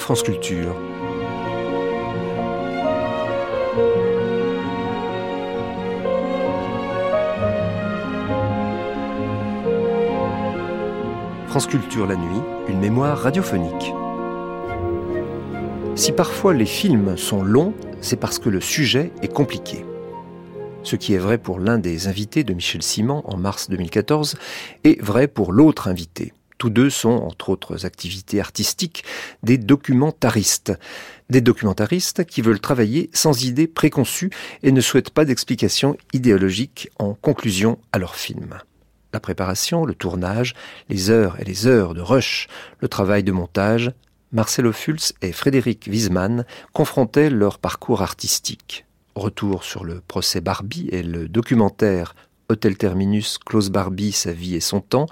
France Culture. France Culture la nuit, une mémoire radiophonique. Si parfois les films sont longs, c'est parce que le sujet est compliqué. Ce qui est vrai pour l'un des invités de Michel Simon en mars 2014 est vrai pour l'autre invité. Tous deux sont, entre autres activités artistiques, des documentaristes. Des documentaristes qui veulent travailler sans idées préconçues et ne souhaitent pas d'explications idéologiques en conclusion à leur film. La préparation, le tournage, les heures et les heures de rush, le travail de montage, Marcelo Fulz et Frédéric Wiesmann confrontaient leur parcours artistique. Retour sur le procès Barbie et le documentaire Hôtel Terminus, Close Barbie, sa vie et son temps,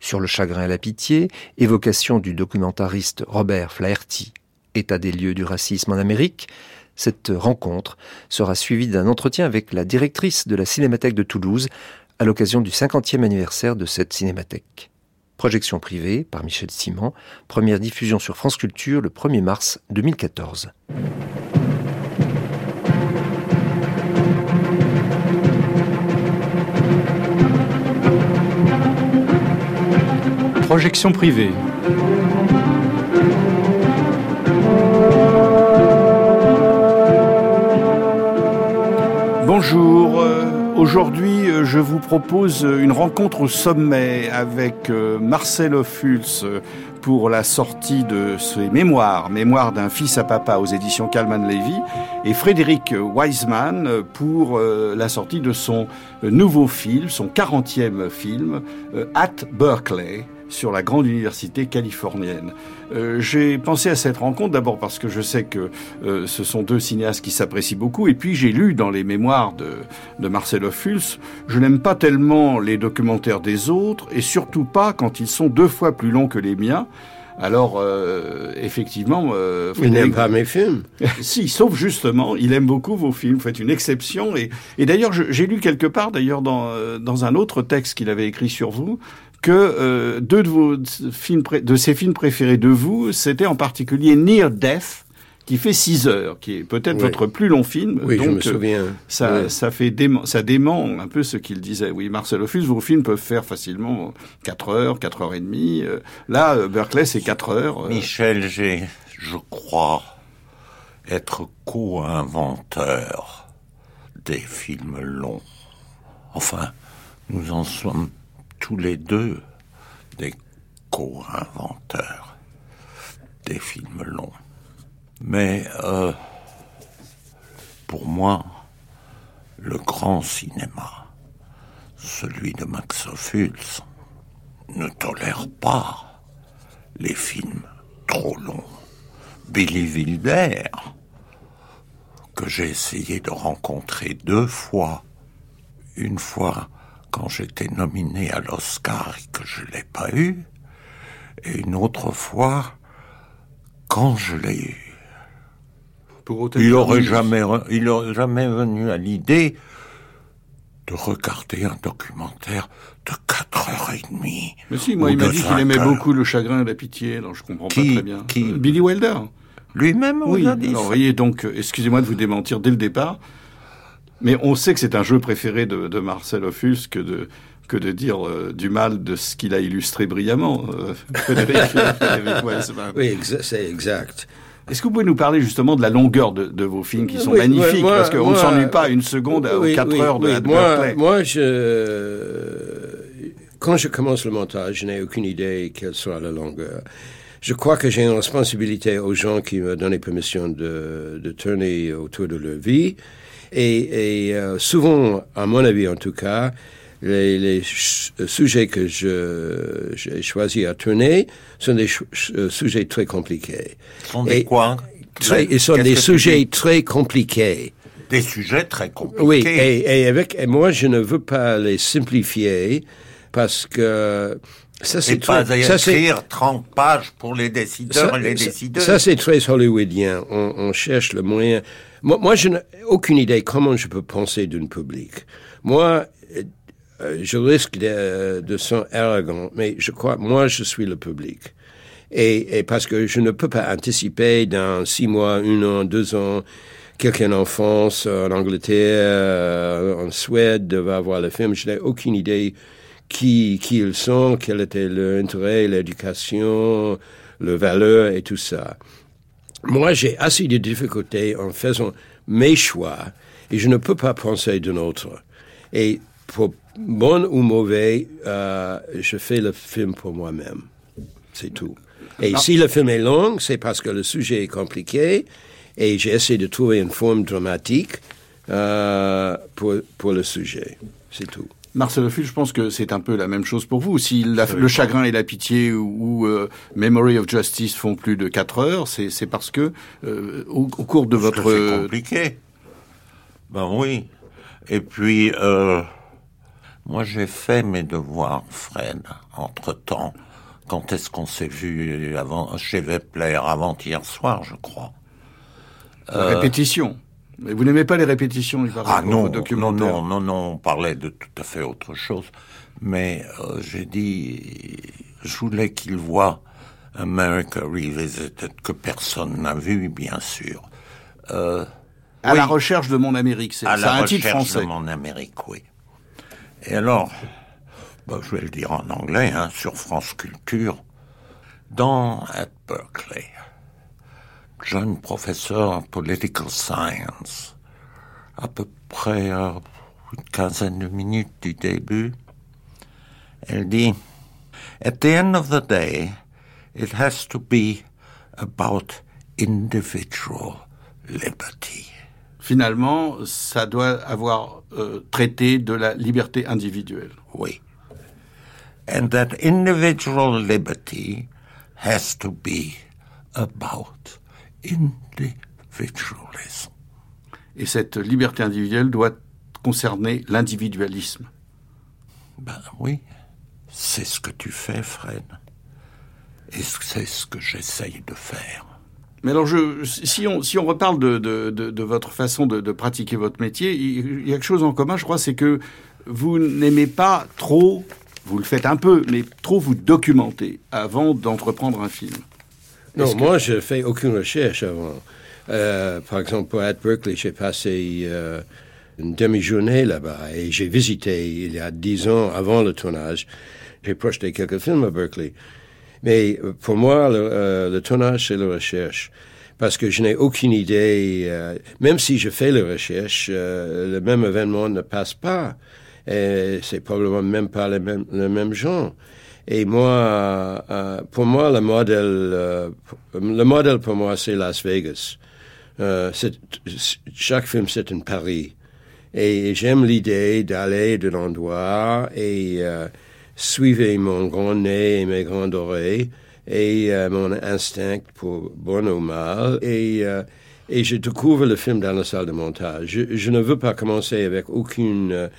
sur le chagrin et la pitié, évocation du documentariste Robert Flaherty, état des lieux du racisme en Amérique, cette rencontre sera suivie d'un entretien avec la directrice de la Cinémathèque de Toulouse à l'occasion du 50e anniversaire de cette cinémathèque. Projection privée par Michel Simon, première diffusion sur France Culture le 1er mars 2014. Projection privée. Bonjour. Aujourd'hui, euh, je vous propose une rencontre au sommet avec euh, Marcel Ophuls pour la sortie de ses mémoires, Mémoires d'un fils à papa aux éditions Kalman Levy, et Frédéric Wiseman pour euh, la sortie de son nouveau film, son 40e film, At Berkeley, sur la grande université californienne. Euh, j'ai pensé à cette rencontre d'abord parce que je sais que euh, ce sont deux cinéastes qui s'apprécient beaucoup, et puis j'ai lu dans les mémoires de, de Marcelo Fulz, je n'aime pas tellement les documentaires des autres, et surtout pas quand ils sont deux fois plus longs que les miens. Alors, euh, effectivement... Euh, il n'aime pas mes films. si, sauf justement, il aime beaucoup vos films. Vous faites une exception. Et, et d'ailleurs, j'ai lu quelque part, d'ailleurs, dans, euh, dans un autre texte qu'il avait écrit sur vous, que euh, deux de vos films, de ses films préférés de vous, c'était en particulier Near Death, qui fait 6 heures, qui est peut-être Oui. votre plus long film. Oui, Donc, je me euh, souviens. Ça, Oui. ça fait dément, ça dément un peu ce qu'il disait. Oui, Marcel Ophuls, vos films peuvent faire facilement 4 heures, 4 heures et demie. Euh, Là, euh, Berkeley, c'est 4 heures. Euh, Michel, j'ai, je crois, être co-inventeur des films longs. Enfin, nous en sommes tous les deux des co-inventeurs des films longs. Mais euh, pour moi, le grand cinéma, celui de Max Ophuls, ne tolère pas les films trop longs. Billy Wilder, que j'ai essayé de rencontrer deux fois, une fois quand j'étais nominé à l'Oscar et que je l'ai pas eu, et une autre fois quand je l'ai eu. pour Il aurait Terminus. jamais, re- il aurait jamais venu à l'idée de regarder un documentaire de quatre heures et demie. Mais si, moi, il m'a dit qu'il aimait beaucoup le chagrin et la pitié, alors je comprends Qui- pas très bien. qui Billy Wilder. Lui-même vous Oui, a dit alors ça. voyez, donc, euh, excusez-moi de vous démentir dès le départ, mais on sait que c'est un jeu préféré de, de Marcel Ophuls que de, que de dire euh, du mal de ce qu'il a illustré brillamment, euh, Frédéric, Frédéric Wiseman. Oui, exa- c'est exact. Est-ce que vous pouvez nous parler justement de la longueur de, de vos films qui sont Oui, magnifiques? moi- Parce qu'on ne s'ennuie pas une seconde aux Oui, 4 oui, heures de moi, moi, je, quand je commence le montage, je n'ai aucune idée quelle sera la longueur. Je crois que j'ai une responsabilité aux gens qui me donnent permission de, de tourner autour de leur vie. Et, et euh, souvent, à mon avis en tout cas, les, les ch- sujets que j'ai choisi à tourner sont des euh, sujets très compliqués. Ce sont des Et- quoi? Très, ils sont des sujets très compliqués. Des sujets très compliqués. Oui, et, et avec et moi je ne veux pas les simplifier parce que ça c'est pas très, à écrire 30 pages pour les décideurs et les décideuses. ça, c'est très hollywoodien. On, on cherche le moyen. Moi, je n'ai aucune idée comment je peux penser d'une public. Moi, euh, euh, je risque de, de son arrogant, mais je crois, moi, je suis le public. Et, et, parce que je ne peux pas anticiper dans six mois, un an, deux ans, quelqu'un en France, en Angleterre, en Suède va voir le film. Je n'ai aucune idée qui, qui ils sont, quel était leur intérêt, l'éducation, le valeur et tout ça. Moi, j'ai assez de difficultés en faisant mes choix et je ne peux pas penser d'un autre. Et pour bon ou mauvais, euh, je fais le film pour moi-même. C'est tout. Et si le film est long, c'est parce que le sujet est compliqué et j'ai essayé de trouver une forme dramatique euh, pour, pour le sujet. C'est tout. Marcel Phil, je pense que c'est un peu la même chose pour vous. Si le chagrin et la pitié ou, euh, Memory of Justice font plus de 4 heures, c'est parce que euh, au, cours de votre... C'est compliqué. Ben oui. Et puis, euh, moi j'ai fait mes devoirs, Fred, entre-temps. Quand est-ce qu'on s'est vu avant, chez Vepler? Avant-hier soir, je crois. La répétition. Mais vous n'aimez pas les répétitions du Ah non, non, non, non, non, on parlait de tout à fait autre chose. Mais euh, j'ai dit, je voulais qu'il voit America Revisited, que personne n'a vu, bien sûr. Euh, à la recherche de mon Amérique, c'est un titre français. À la recherche de mon Amérique, oui. Et alors, bah, je vais le dire en anglais, hein, sur France Culture, dans at Berkeley jeune professeur en political science, à peu près à une quinzaine de minutes du début, elle dit, At the end of the day, it has to be about individual liberty. Finalement, ça doit avoir euh, traité de la liberté individuelle. Oui. And that individual liberty has to be about individualism. Et cette liberté individuelle doit concerner l'individualisme. Ben oui, c'est ce que tu fais, Fred. Et c'est ce que j'essaye de faire. Mais alors, je, si, on, si on reparle de, de, de, votre façon de, de, pratiquer votre métier, il y a quelque chose en commun, je crois, c'est que vous n'aimez pas trop, vous le faites un peu, mais trop vous documenter avant d'entreprendre un film. Non, moi, je fais aucune recherche avant. Euh, par exemple, pour être Berkeley, j'ai passé euh, une demi-journée là-bas et j'ai visité il y a dix ans avant le tournage. J'ai projeté quelques films à Berkeley. Mais euh, pour moi, le, tournage, c'est la recherche. Parce que je n'ai aucune idée, même si je fais la recherche, le même événement ne passe pas. Et c'est probablement même pas le même, le même genre. Et moi, euh, pour moi, le modèle, euh, le modèle pour moi, c'est Las Vegas. Euh, chaque film, c'est un pari. Et j'aime l'idée d'aller de l'endroit et suivre mon grand nez et mes grandes oreilles et mon instinct pour bon ou mal. Et, et je découvre le film dans la salle de montage. Je ne veux pas commencer avec aucune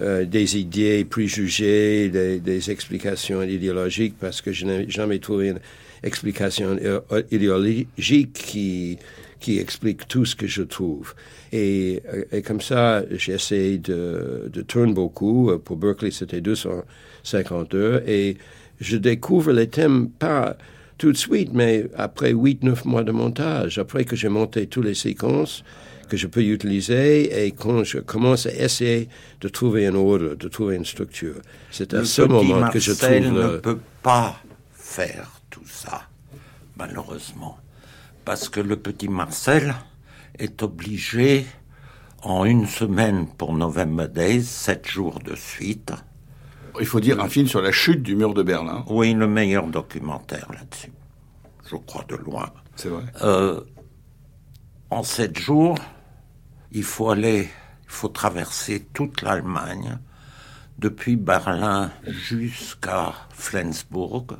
euh, des idées préjugées, des, explications idéologiques, parce que je n'ai jamais trouvé une explication euh, idéologique qui, qui explique tout ce que je trouve. Et, euh, et comme ça, j'essaie de, de tourner beaucoup. Pour Berkeley, c'était 250 heures. Et je découvre les thèmes pas tout de suite, mais après 8-9 mois de montage, après que j'ai monté toutes les séquences, que je peux utiliser et quand je commence à essayer de trouver un ordre, de trouver une structure. C'est à ce moment que je trouve... ne peut pas faire tout ça, malheureusement, parce que le petit Marcel est obligé, en une semaine pour November Days, sept jours de suite... Il faut dire un film sur la chute du mur de Berlin. Oui, le meilleur documentaire là-dessus. Je crois de loin. C'est vrai. Euh, en sept jours, il faut aller, il faut traverser toute l'Allemagne, depuis Berlin jusqu'à Flensburg,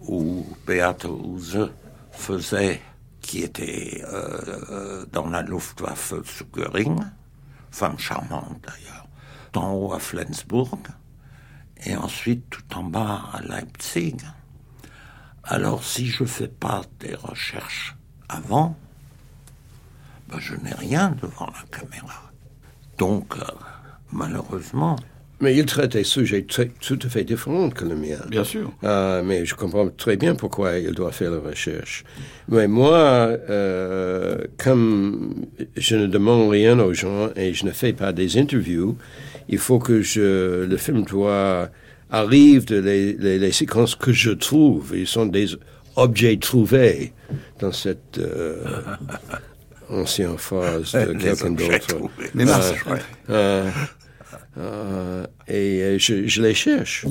où Beate Huse faisait, qui était euh, dans la Luftwaffe sous Göring, femme charmante d'ailleurs, d'en haut à Flensburg, et ensuite tout en bas à Leipzig. Alors si je ne fais pas des recherches avant, ben, je n'ai rien devant la caméra. Donc, euh, malheureusement. Mais il traite des sujets tout à fait différents que le mien. Bien sûr. Euh, mais je comprends très bien pourquoi il doit faire la recherche. Mais moi, euh, comme je ne demande rien aux gens et je ne fais pas des interviews, il faut que je, le film doit arrive de les, les, les séquences que je trouve. Ils sont des objets trouvés dans cette euh, ancienne phrase de quelqu'un d'autre. Mais Marcel, euh, euh, et je, je, les cherche.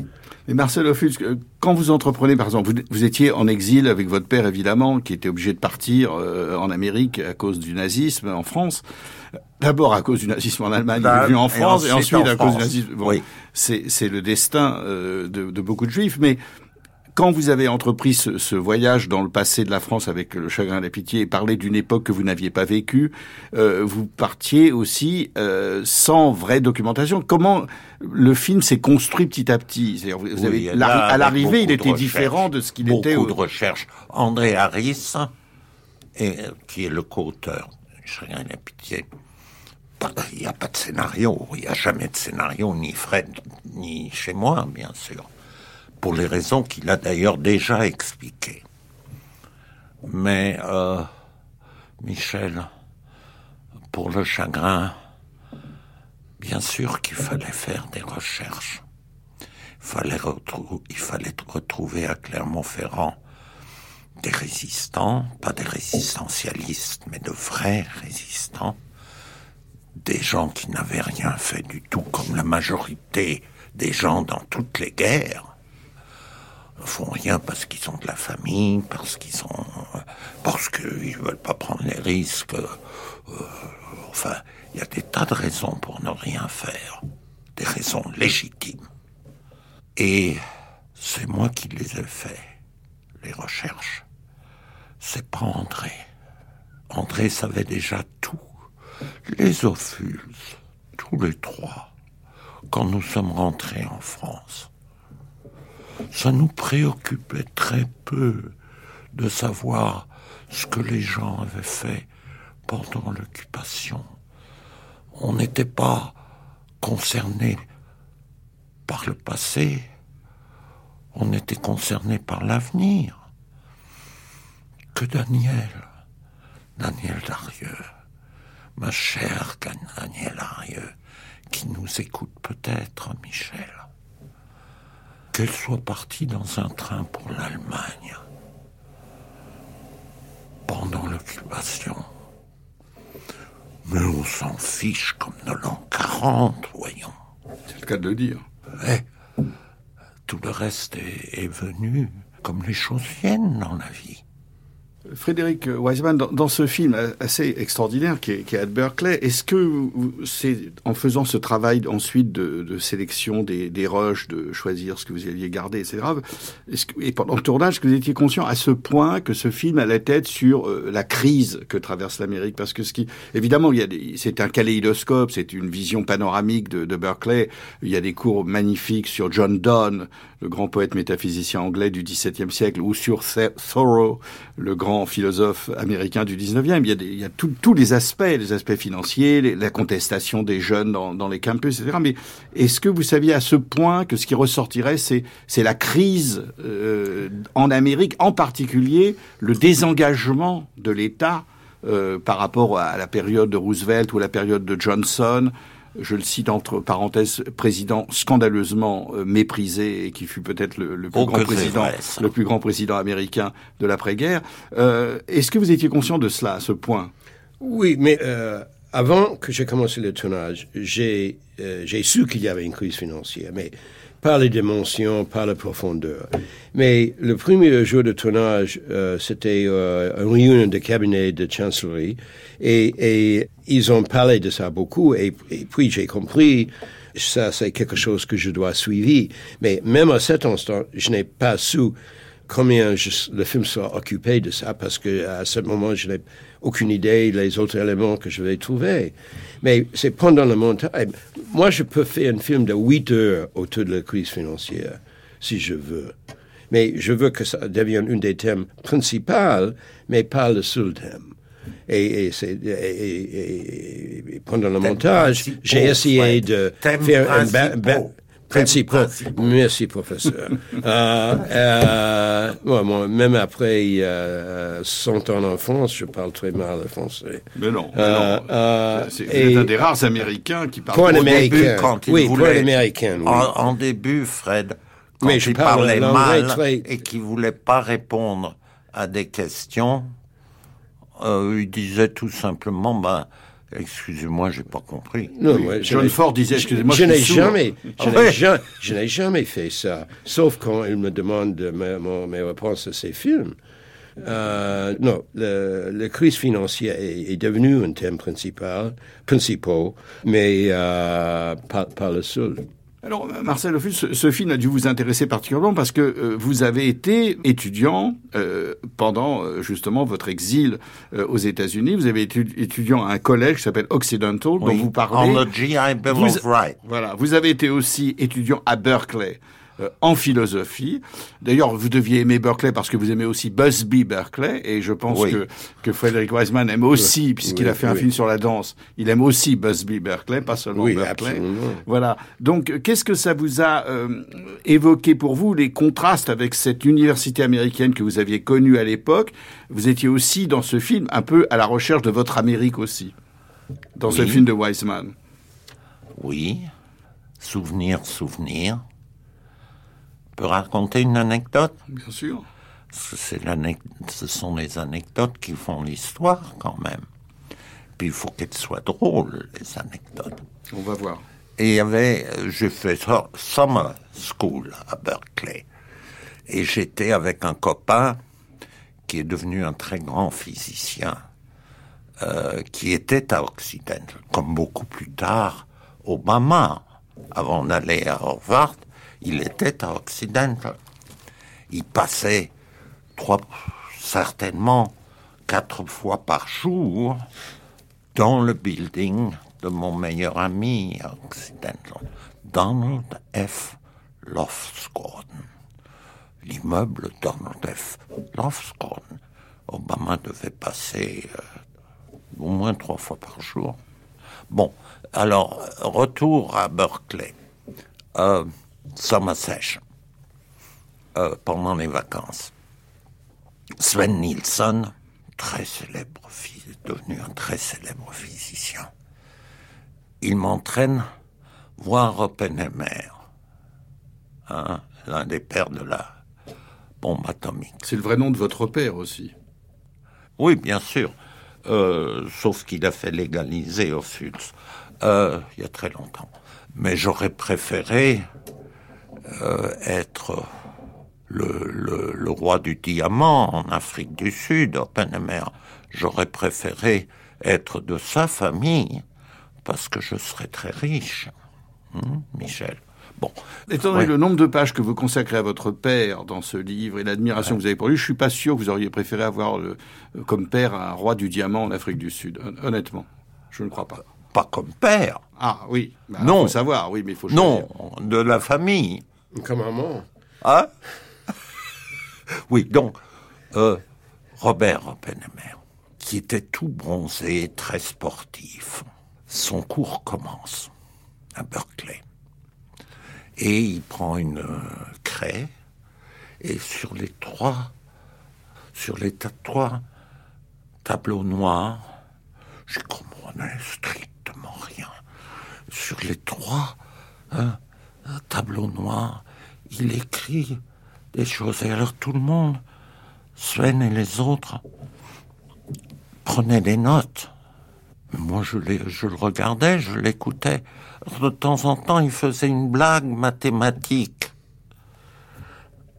Mais Marcel Ophuls, quand vous entreprenez, par exemple, vous, vous, étiez en exil avec votre père, évidemment, qui était obligé de partir euh, en Amérique à cause du nazisme en France. D'abord à cause du nazisme en Allemagne, il est venu en France, et ensuite, à cause du nazisme. Bon, oui. C'est le destin euh, de, de, beaucoup de juifs, mais quand vous avez entrepris ce, ce, voyage dans le passé de la France avec le chagrin et la pitié et parlé d'une époque que vous n'aviez pas vécue, euh, vous partiez aussi euh, sans vraie documentation. Comment le film s'est construit petit à petit? Vous, vous oui, avez, là, À l'arrivée, il était différent de ce qu'il était. Beaucoup de recherches. André Harris, et, qui est le co-auteur Chagrin et la pitié, il n'y a pas de scénario, il n'y a jamais de scénario, ni Fred, ni chez moi, bien sûr pour les raisons qu'il a d'ailleurs déjà expliquées. Mais, euh, Michel, pour le chagrin, bien sûr qu'il fallait faire des recherches. Il fallait, il fallait retrouver à Clermont-Ferrand des résistants, pas des résistentialistes, mais de vrais résistants, des gens qui n'avaient rien fait du tout, comme la majorité des gens dans toutes les guerres font rien parce qu'ils sont de la famille, parce qu'ils sont, parce qu'ils veulent pas prendre les risques. Euh, enfin, il y a des tas de raisons pour ne rien faire, des raisons légitimes. Et c'est moi qui les ai fait, les recherches. C'est pas André. André savait déjà tout. Les Ophuls, tous les trois, quand nous sommes rentrés en France ça nous préoccupait très peu de savoir ce que les gens avaient fait pendant l'occupation. On n'était pas concerné par le passé, on était concerné par l'avenir. Que Daniel, Daniel Darieux, ma chère Daniel Darieux, qui nous écoute peut-être, Michel, qu'elle soit partie dans un train pour l'Allemagne pendant l'occupation. Mais on s'en fiche comme de l'an 40, voyons. C'est le cas de le dire. Ouais. Tout le reste est, est venu comme les choses viennent dans la vie. Frédéric Wiseman, dans, ce film assez extraordinaire qui est, qui est Berkeley, est-ce que c'est en faisant ce travail ensuite de, sélection des, des, rushs, de choisir ce que vous alliez garder, etc., est-ce que, et pendant le tournage, que vous étiez conscient à ce point que ce film allait être sur euh, la crise que traverse l'Amérique? Parce que ce qui, évidemment, c'est un kaléidoscope, c'est une vision panoramique de, de Berkeley. Il y a des cours magnifiques sur John Donne, le grand poète métaphysicien anglais du XVIIe siècle, ou sur Thoreau, le grand philosophe américain du 19e. Il y a, tous les aspects, les aspects financiers, la contestation des jeunes dans, les campus, etc. Mais est-ce que vous saviez à ce point que ce qui ressortirait, c'est la crise euh, en Amérique, en particulier le désengagement de l'État euh, par rapport à la période de Roosevelt ou la période de Johnson, je le cite entre parenthèses, président scandaleusement euh, méprisé et qui fut peut-être le, le, plus oh, grand président, vrai, le plus grand président américain de l'après-guerre. Euh, Est-ce que vous étiez conscient de cela à ce point? Oui, mais euh, avant que j'ai commencé le tournage, j'ai euh, su qu'il y avait une crise financière, mais par les dimensions, par la profondeur. Mais le premier jour de tournage, euh, c'était euh, une réunion de cabinet de chancellerie et, ils ont parlé de ça beaucoup et, et puis j'ai compris ça c'est quelque chose que je dois suivre. Mais même à cet instant, je n'ai pas su combien je, le film sera occupé de ça parce que à ce moment je n'ai aucune idée des autres éléments que je vais trouver. Mais c'est pendant le montage. Moi, je peux faire un film de 8 heures autour de la crise financière, si je veux. Mais je veux que ça devienne une des thèmes principaux, mais pas le seul thème. et, pendant le montage, j'ai essayé de faire un principal. Merci, professeur. euh, euh, même après euh, 100 ans en France, je parle très mal le français. Mais non. Euh, euh, c'est un des rares Américains qui parle un Américain. Quand il oui, pour un Américain. Oui. En, début, Fred, quand Mais je il parlais mal et qu'il voulait pas répondre à des questions, il disait tout simplement, ben, Excusez-moi, j'ai pas compris. Non, John Ford disait, excusez-moi, je, n'ai jamais, je n'ai jamais, fait ça, sauf quand il me demande mes, réponses à ses films. Euh, non, le, la crise financière est, devenue un thème principal, principal, mais euh, pas, pas le seul. Alors, Marcel ce, film a dû vous intéresser particulièrement parce que euh, vous avez été étudiant euh, pendant euh, justement votre exil aux États-Unis. Vous avez été étudiant à un collège qui s'appelle Occidental, dont vous parlez. On the GI Bill of Rights. Voilà. Vous avez été aussi étudiant à Berkeley. Euh, en philosophie. D'ailleurs, vous deviez aimer Berkeley parce que vous aimez aussi Busby Berkeley, et je pense que, que Frederick Wiseman aime aussi, puisqu'il a fait un film sur la danse, il aime aussi Busby Berkeley, pas seulement Berkeley. Absolument. Voilà. Donc, qu'est-ce que ça vous a euh, évoqué pour vous, les contrastes avec cette université américaine que vous aviez connue à l'époque? Vous étiez aussi dans ce film un peu à la recherche de votre Amérique aussi, dans ce film de Wiseman. Oui. Souvenir, souvenir peux raconter une anecdote? Bien sûr. C'est ce sont les anecdotes qui font l'histoire quand même. Puis il faut qu'elles soient drôles, les anecdotes. On va voir. Et il y avait, j'ai fait summer school à Berkeley. Et j'étais avec un copain qui est devenu un très grand physicien, euh, qui était à Occident, comme beaucoup plus tard Obama, avant d'aller à Harvard, il était à Occident. Il passait trois, certainement quatre fois par jour dans le building de mon meilleur ami à Occidental, Donald F. Lofsgordon. L'immeuble Donald F. Lofsgordon. Obama devait passer euh, au moins trois fois par jour. Bon, alors, retour à Berkeley. Euh, summer session euh, pendant les vacances. Sven Nilsson, très célèbre, devenu un très célèbre physicien, il m'entraîne voir Oppenheimer, hein, l'un des pères de la bombe atomique. C'est le vrai nom de votre père aussi. Oui, bien sûr. Euh, sauf qu'il a fait légaliser au euh, il y a très longtemps. Mais j'aurais préféré euh, être le, le, roi du diamant en Afrique du Sud, Oppenheimer. J'aurais préféré être de sa famille parce que je serais très riche, hein, Michel. Bon. Étant donné le nombre de pages que vous consacrez à votre père dans ce livre et l'admiration que vous avez pour lui, je suis pas sûr que vous auriez préféré avoir le, comme père un roi du diamant en Afrique du Sud. Honnêtement, je ne crois pas. Pas comme père. Ah oui. Bah, non. Faut savoir, oui, mais il faut. Non, de la famille. Comme maman. Hein? Oui, donc, euh, Robert Oppenheimer, qui était tout bronzé, très sportif, son cours commence à Berkeley. Et il prend une euh, craie, et sur les trois, sur les trois tableaux noirs, je comprenais strictement rien. Sur les trois hein, tableaux noirs, il écrit des choses. Et alors tout le monde, Sven et les autres, prenaient des notes. moi, je, je le regardais, je l'écoutais. De temps en temps, il faisait une blague mathématique.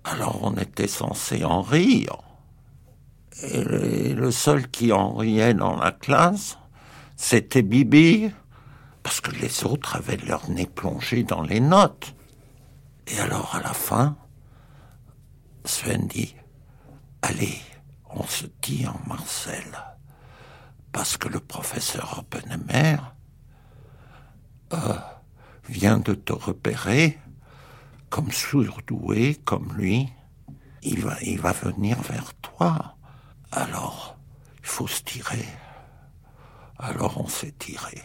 Alors on était censé en rire. Et le seul qui en riait dans la classe, c'était Bibi, parce que les autres avaient leur nez plongé dans les notes. Et alors, à la fin, Sven dit, allez, on se dit en Marcel, parce que le professeur Oppenheimer euh, vient de te repérer comme surdoué, comme lui. Il va venir vers toi. Alors, il faut se tirer Alors on s'est tiré.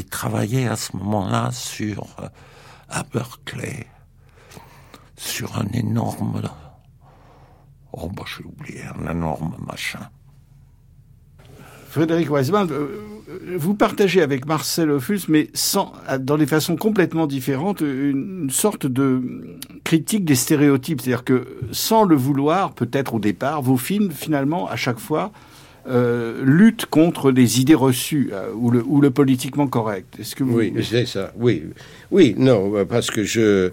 Il travaillait à ce moment-là sur, euh, à Berkeley, sur un énorme, oh bah j'ai oublié, un énorme machin. Frédéric Weisman, euh, vous partagez avec Marcel Ophuls, mais sans, dans des façons complètement différentes, une sorte de critique des stéréotypes. C'est-à-dire que, sans le vouloir, peut-être au départ, vos films, finalement, à chaque fois, euh, luttent contre des idées reçues euh, ou, le, ou le politiquement correct. Est-ce que vous... Oui, c'est ça. Oui, oui, non, parce que je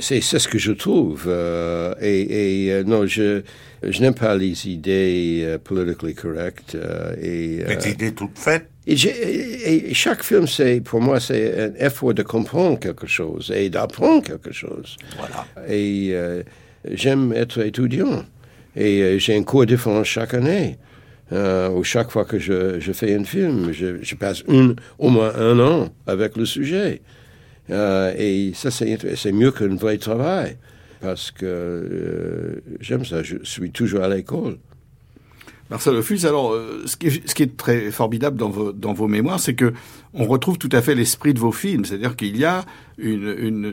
c'est ce que je trouve. Euh, et, et euh, non, je, je n'aime pas les idées euh, politically correct. Euh, et, les idées toutes faites. Et, et, chaque film, c'est pour moi, c'est un effort de comprendre quelque chose et d'apprendre quelque chose. Voilà. Et j'aime être étudiant. Et j'ai un cours différent chaque année. Ou chaque fois que je, je fais un film, je, je passe une, au moins un an avec le sujet. Euh, et ça, c'est mieux qu'un vrai travail, parce que euh, j'aime ça, je suis toujours à l'école. Marcel Ophuls, alors, euh, ce qui, est, ce qui, est, très formidable dans vos, dans vos mémoires, c'est que on retrouve tout à fait l'esprit de vos films. C'est-à-dire qu'il y a une, une,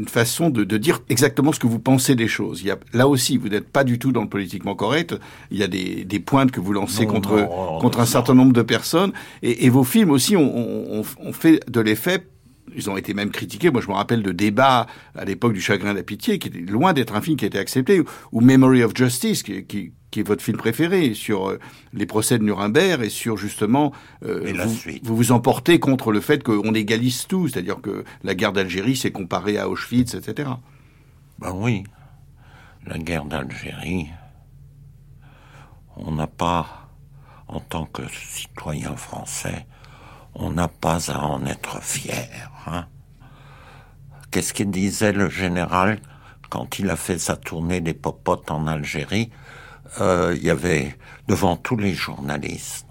une façon de, de, dire exactement ce que vous pensez des choses. Il y a, là aussi, vous n'êtes pas du tout dans le politiquement correct. Il y a des, des pointes que vous lancez contre, contre un certain nombre de personnes. Et, et vos films aussi ont on, on fait de l'effet ils ont été même critiqués. Moi, je me rappelle de débats à l'époque du Chagrin de la Pitié, qui était loin d'être un film qui a été accepté, ou Memory of Justice, qui, qui, qui est votre film préféré, sur euh, les procès de Nuremberg et sur justement euh, vous, vous, vous emportez contre le fait qu'on égalise tout, c'est-à-dire que la guerre d'Algérie s'est comparée à Auschwitz, etc. Ben oui, la guerre d'Algérie, on n'a pas, en tant que citoyen français, on n'a pas à en être fier. Hein. Qu'est-ce qu'il disait le général quand il a fait sa tournée des popotes en Algérie? Euh, Il y avait devant tous les journalistes.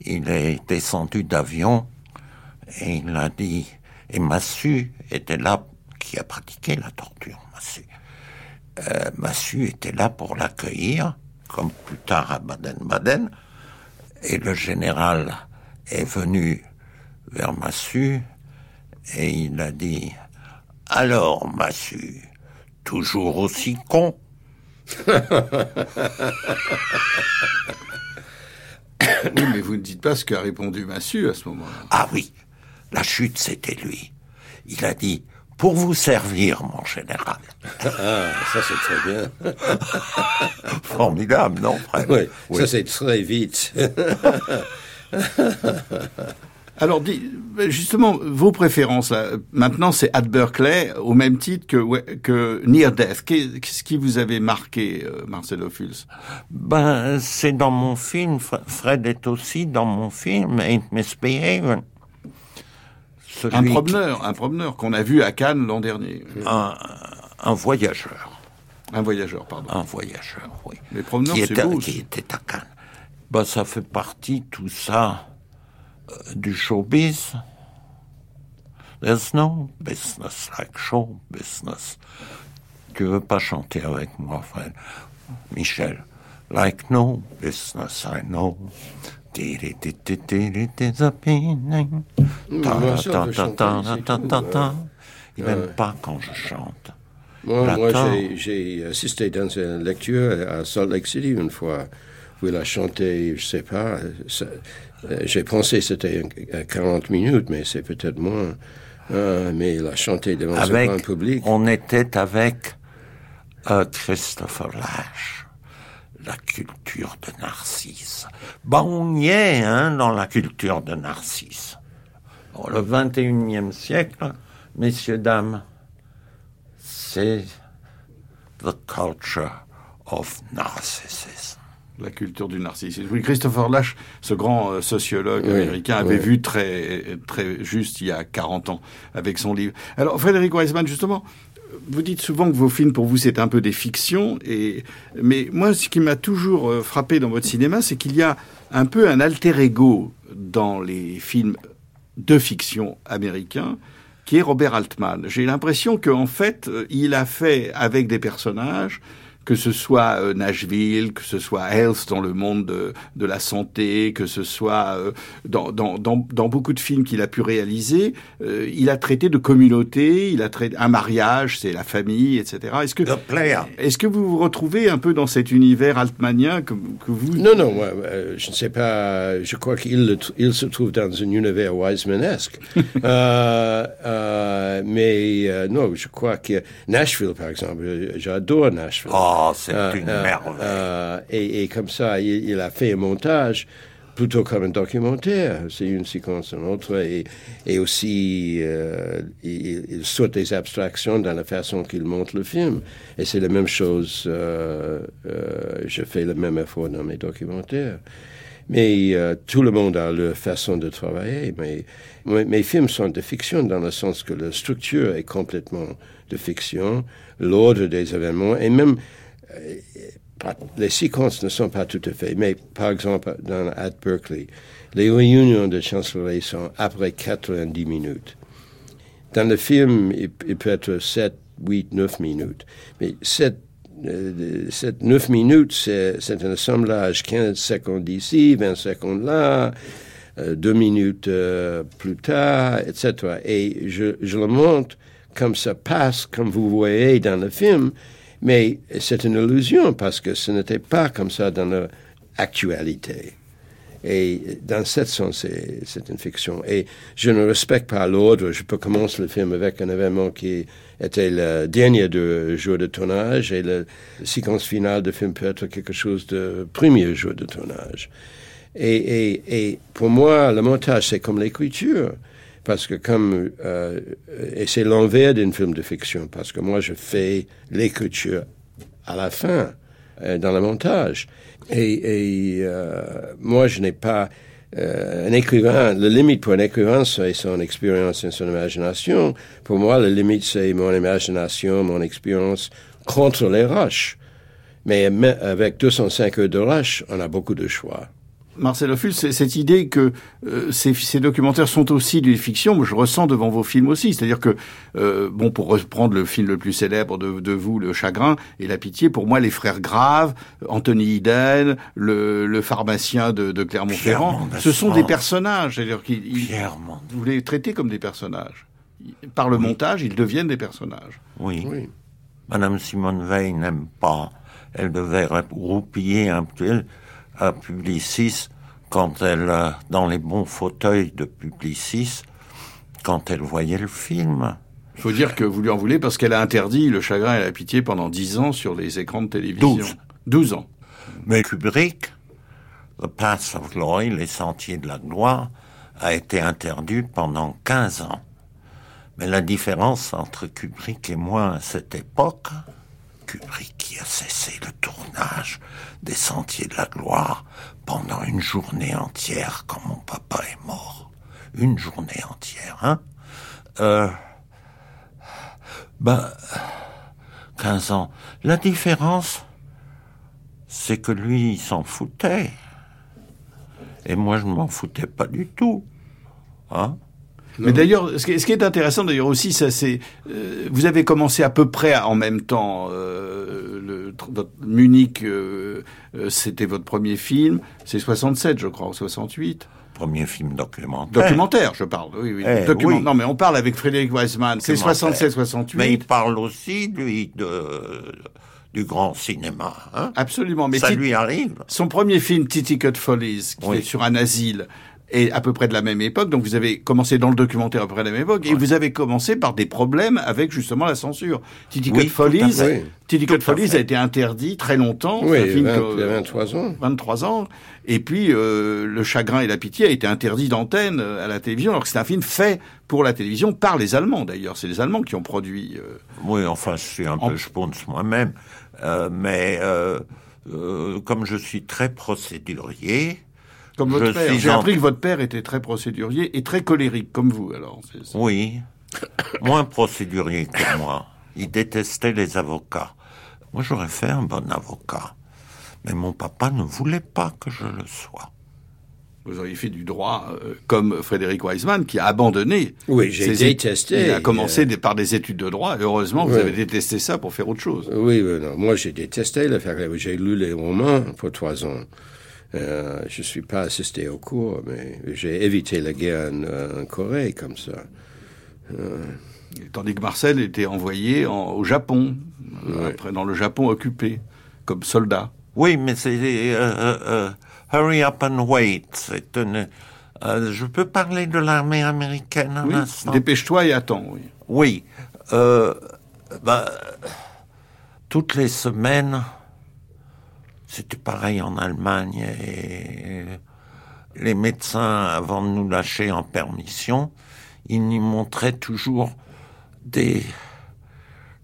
Il est descendu d'avion et il a dit et Massu était là qui a pratiqué la torture. Massu, euh, Massu était là pour l'accueillir, comme plus tard à Baden-Baden, et le général est venu vers Massu et il a dit Alors, Massu, toujours aussi con? Oui, mais vous ne dites pas ce qu'a répondu Massu à ce moment-là. Ah oui, la chute, c'était lui. Il a dit pour vous servir, mon général. Ah, ça c'est très bien. Formidable, non, frère? Oui, ça c'est très vite. Alors, justement, vos préférences, maintenant, c'est at Berkeley, au même titre que, que Near Death. Qu'est-ce qui vous avait marqué, euh, Marcelo Fulz Ben, c'est dans mon film. Fred est aussi dans mon film, Ain't Misbehaving. Un promeneur, un promeneur qu'on a vu à Cannes l'an dernier. Un, voyageur. Un voyageur, pardon. Un voyageur, oui. Les promeneurs, c'est beau. Qui était à Cannes. Ben, ça fait partie, tout ça, du showbiz. There's no business like show business. Tu veux pas chanter avec moi, frère? Michel. Like no business, I know. Il n'aime pas quand je chante. Moi, moi j'ai assisté dans une lecture à Salt Lake City une fois où il a chanté, je sais pas, j'ai pensé que c'était 40 minutes, mais c'est peut-être moins. Euh, mais il a chanté devant avec, ce public. On était avec euh, Christopher Lash, la culture de Narcisse. Bah, on y est, hein, dans la culture de Narcisse. le 21e siècle, messieurs, dames, c'est the culture of narcissism la culture du narcissisme. Oui, Christopher Lash, ce grand euh, sociologue américain, avait vu très, très juste il y a 40 ans avec son livre. Alors, Frédéric Weisman, justement, vous dites souvent que vos films, pour vous, c'est un peu des fictions. Et, mais moi, ce qui m'a toujours euh, frappé dans votre cinéma, c'est qu'il y a un peu un alter ego dans les films de fiction américains, qui est Robert Altman. J'ai l'impression qu'en fait, euh, il a fait avec des personnages que ce soit euh, Nashville, que ce soit Health dans le monde de, de la santé, que ce soit euh, dans, dans, dans, dans, beaucoup de films qu'il a pu réaliser, euh, il a traité de communauté, il a traité un mariage, c'est la famille, etc. Est-ce que est-ce que vous vous retrouvez un peu dans cet univers altmanien que, que vous Non, non, moi, je ne sais pas. Je crois qu'il il se trouve dans un univers Wisemanesque. mais non, je crois que Nashville, par exemple, j'adore Nashville. Oh, c'est euh, une euh, merveille. Euh, et, et, comme ça, il, il, a fait un montage plutôt comme un documentaire. C'est une séquence en autre. Et, et aussi, euh, il, il, saute des abstractions dans la façon qu'il montre le film. Et c'est la même chose. Euh, je fais le même effort dans mes documentaires. Mais tout le monde a leur façon de travailler. Mais, mais mes films sont de fiction dans le sens que la structure est complètement de fiction, l'ordre des événements, et même les séquences ne sont pas tout à fait. Mais par exemple, at Berkeley, les réunions de chancellerie sont après 90 minutes. Dans le film, il, peut être 7, 8, 9 minutes. Mais 7 euh, cette 9 minutes, c'est un assemblage 15 secondes ici, 20 secondes là, euh, 2 minutes euh, plus tard, etc. Et je, le montre comme ça passe, comme vous voyez dans le film, mais c'est une illusion parce que ce n'était pas comme ça dans l'actualité. Et dans ce sens, c'est une fiction. Et je ne respecte pas l'ordre. Je peux commencer le film avec un événement qui était le dernier de jour de tournage et la séquence finale du film peut être quelque chose de premier jour de tournage. Et, et, et pour moi, le montage, c'est comme l'écriture. Parce que comme, euh, et c'est l'envers d'un film de fiction, parce que moi, je fais l'écriture à la fin, euh, dans le montage. Et, et euh, moi, je n'ai pas, euh, un écrivain, la limite pour un écrivain, c'est son expérience et son imagination. Pour moi, la limite, c'est mon imagination, mon expérience contre les roches. Mais avec 205 heures de roches, on a beaucoup de choix. Marcel Ophuls, cette idée que euh, ces, ces, documentaires sont aussi des fictions, je ressens devant vos films aussi. C'est-à-dire que, euh, bon, pour reprendre le film le plus célèbre de, de, vous, Le Chagrin et la Pitié, pour moi, les frères Graves, Anthony Iden, le, le pharmacien de, de Clermont-Ferrand, ce sont des personnages. C'est-à-dire qu'ils vous les traitez comme des personnages. Par le montage, ils deviennent des personnages. Oui. oui. Madame Simone Veil n'aime pas. Elle devait roupiller un peu à Publicis quand elle, dans les bons fauteuils de Publicis, quand elle voyait le film. Il faut dire que vous lui en voulez parce qu'elle a interdit le chagrin et la pitié pendant dix ans sur les écrans de télévision. Douze. Douze ans. Mais Kubrick, The Path of Glory, les sentiers de la gloire, a été interdit pendant quinze ans. Mais la différence entre Kubrick et moi à cette époque, Qui a cessé le tournage des Sentiers de la Gloire pendant une journée entière quand mon papa est mort. Une journée entière, hein euh, Ben, 15 ans. La différence, c'est que lui, il s'en foutait. Et moi, je ne m'en foutais pas du tout. Hein mais d'ailleurs, ce, qui est intéressant d'ailleurs aussi, ça c'est, euh, vous avez commencé à peu près en même temps. Euh, le, votre Munich, euh, c'était votre premier film. C'est 67, je crois, ou 68. Premier film documentaire. Documentaire, je parle. Oui, oui. Eh, oui. Non, mais on parle avec Frédéric Weisman. C'est 67, 68. Mais il parle aussi, lui, de du grand cinéma. Hein Absolument. Mais ça lui arrive. Son premier film, Titty Cut Follies, qui est sur un asile, et à peu près de la même époque. Donc vous avez commencé dans le documentaire à peu près de la même époque, et vous avez commencé par des problèmes avec justement la censure. Titty oui, Follies, Titty Follies a été interdit très longtemps. Oui, il y a 23 ans. 23 ans. Et puis euh, Le Chagrin et la Pitié a été interdit d'antenne euh, à la télévision, alors que c'est un film fait pour la télévision par les Allemands d'ailleurs. C'est les Allemands qui ont produit. Euh, oui, enfin, je suis un peu, je pense moi-même, euh, mais euh, comme je suis très procédurier, comme votre père. J'ai appris que votre père était très procédurier et très colérique, comme vous, alors. Oui. Moins procédurier que moi. Il détestait les avocats. Moi, j'aurais fait un bon avocat. Mais mon papa ne voulait pas que je le sois. Vous auriez fait du droit euh, comme Frédéric Wiseman qui a abandonné. Oui, j'ai détesté. Il a commencé euh, par des études de droit. Heureusement, vous avez détesté ça pour faire autre chose. Oui, oui, non. Moi, j'ai détesté le faire. J'ai lu les romans pour trois ans. Euh, je suis pas assisté au cours, mais j'ai évité la guerre en, en Corée comme ça. Tandis que Marcel était envoyé en- au Japon, euh, Ouais. après dans le Japon occupé, comme soldat. Oui, mais c'est euh, euh, euh, Hurry Up and Wait. C'est une. euh, je peux parler de l'armée américaine un Oui. instant? Dépêche-toi et attends. Oui. Oui. Euh, bah, toutes les semaines, c'était pareil en Allemagne. Et les médecins, avant de nous lâcher en permission, ils nous montraient toujours des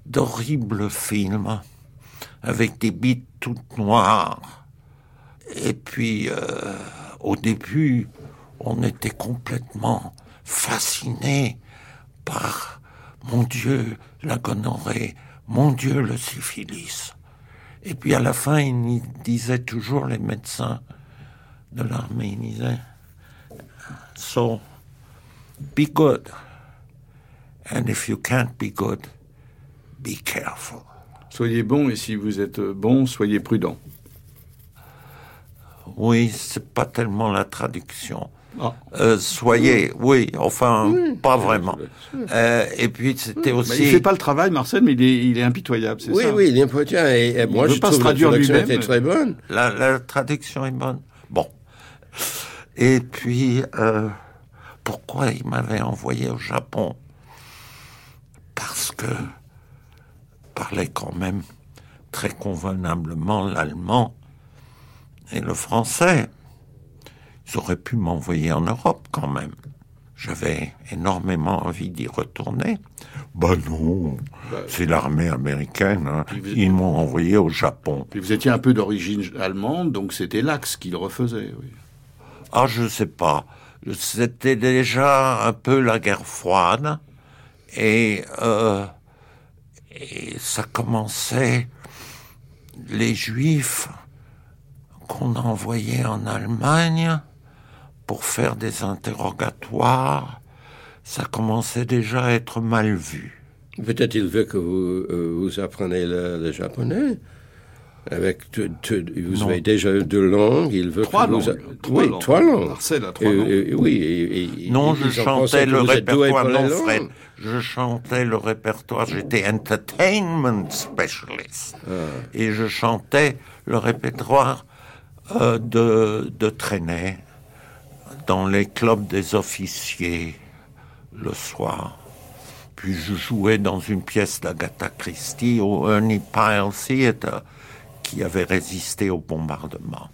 d'horribles films avec des bites toutes noires. Et puis, euh, au début, on était complètement fascinés par mon Dieu, la gonorrhée, mon Dieu, le syphilis. Et puis à la fin, ils nous disaient toujours, les médecins de l'armée, ils disaient, So, be good. And if you can't be good, be careful. Soyez bon et si vous êtes bon, soyez prudent. Oui, c'est pas tellement la traduction. Ah. Euh, soyez, oui, enfin, pas vraiment. Euh, et puis c'était aussi. il fait pas le travail, Marcel, mais il est, il est impitoyable, c'est Oui, ça? oui, l'important. Et, et moi, je pas trouve se la traduire traduction était très bonne. La, la traduction est bonne. Bon. Et puis, euh, pourquoi il m'avait envoyé au Japon? Parce que je parlais quand même très convenablement l'allemand et le français. Ils auraient pu m'envoyer en Europe quand même. J'avais énormément envie d'y retourner. Bah non, c'est l'armée américaine. hein. Vous- Ils m'ont envoyé au Japon. Puis vous étiez un peu d'origine allemande, donc c'était l'axe qu'il refaisait. Oui. Ah, je sais pas. C'était déjà un peu la guerre froide et, euh, et ça commençait. Les Juifs qu'on envoyait en Allemagne pour faire des interrogatoires, ça commençait déjà à être mal vu. Peut-être il veut que vous, euh, vous appreniez le, le japonais. Avec vous Non. avez déjà deux langues, il veut Trois que vous... langues. a- Trois oui, langues. trois langues. Marcel a trois langues. et- oui, et- et- Non, je chantais le vous répertoire. Non. Fred, je chantais le répertoire. J'étais entertainment specialist. Ah. Et je chantais le répertoire euh, de, de Trenet dans les clubs des officiers le soir. Puis je jouais dans une pièce d'Agatha Christie au Ernie Pyle Theatre qui avait résisté au bombardement.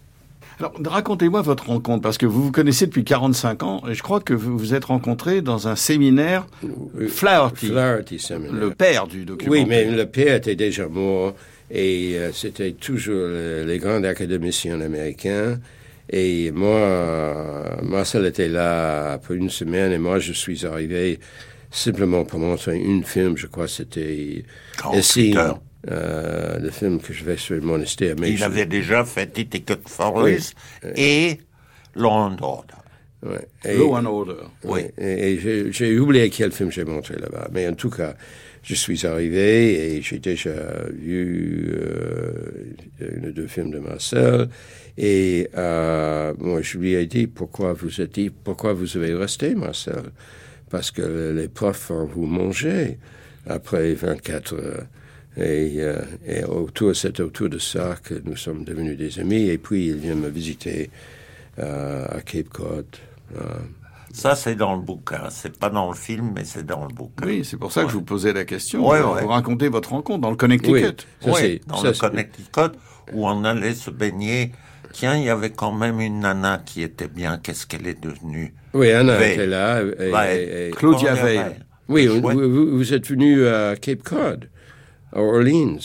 Alors, racontez-moi votre rencontre, parce que vous vous connaissez depuis 45 ans, et je crois que vous vous êtes rencontrés dans un séminaire Flaherty, Flaherty Seminar. le père du document. Oui, mais le père était déjà mort et euh, c'était toujours le- les grands académiciens américains. Et moi, euh, Marcel était là pour une semaine et moi, je suis arrivé simplement pour montrer une film, je crois c'était 48 Essine, heures. euh, le film que je vais sur le monastère. Mais Il je- avait déjà fait Ticket for Us et Law and Order. ouais. Et- Law and Order. Oui. Et, et j'ai- j'ai oublié quel film j'ai montré là-bas. Mais en tout cas, je suis arrivé et j'ai déjà vu euh, une ou deux films de Marcel. Et euh, moi, je lui ai dit pourquoi vous êtes dit pourquoi vous avez resté, Marcel Parce que les profs vont vous manger après 24 heures. Et, euh, et autour, c'est autour de ça que nous sommes devenus des amis. Et puis, il vient me visiter euh, à Cape Cod. euh, Ça, c'est dans le bouquin. C'est pas dans le film, mais c'est dans le bouquin. Oui, c'est pour ça que je vous posais la question. Ouais, vous ouais. racontez votre rencontre dans le Connecticut. Oui. Ça, dans ça, le Connecticut, où on allait se baigner. Tiens, il y avait quand même une nana qui était bien. Qu'est-ce qu'elle est devenue? Oui, Anna Veil. était là. et- et- et- Claudia Veil. Veil. oui, vous- vous êtes venu à Cape Cod, à Orleans.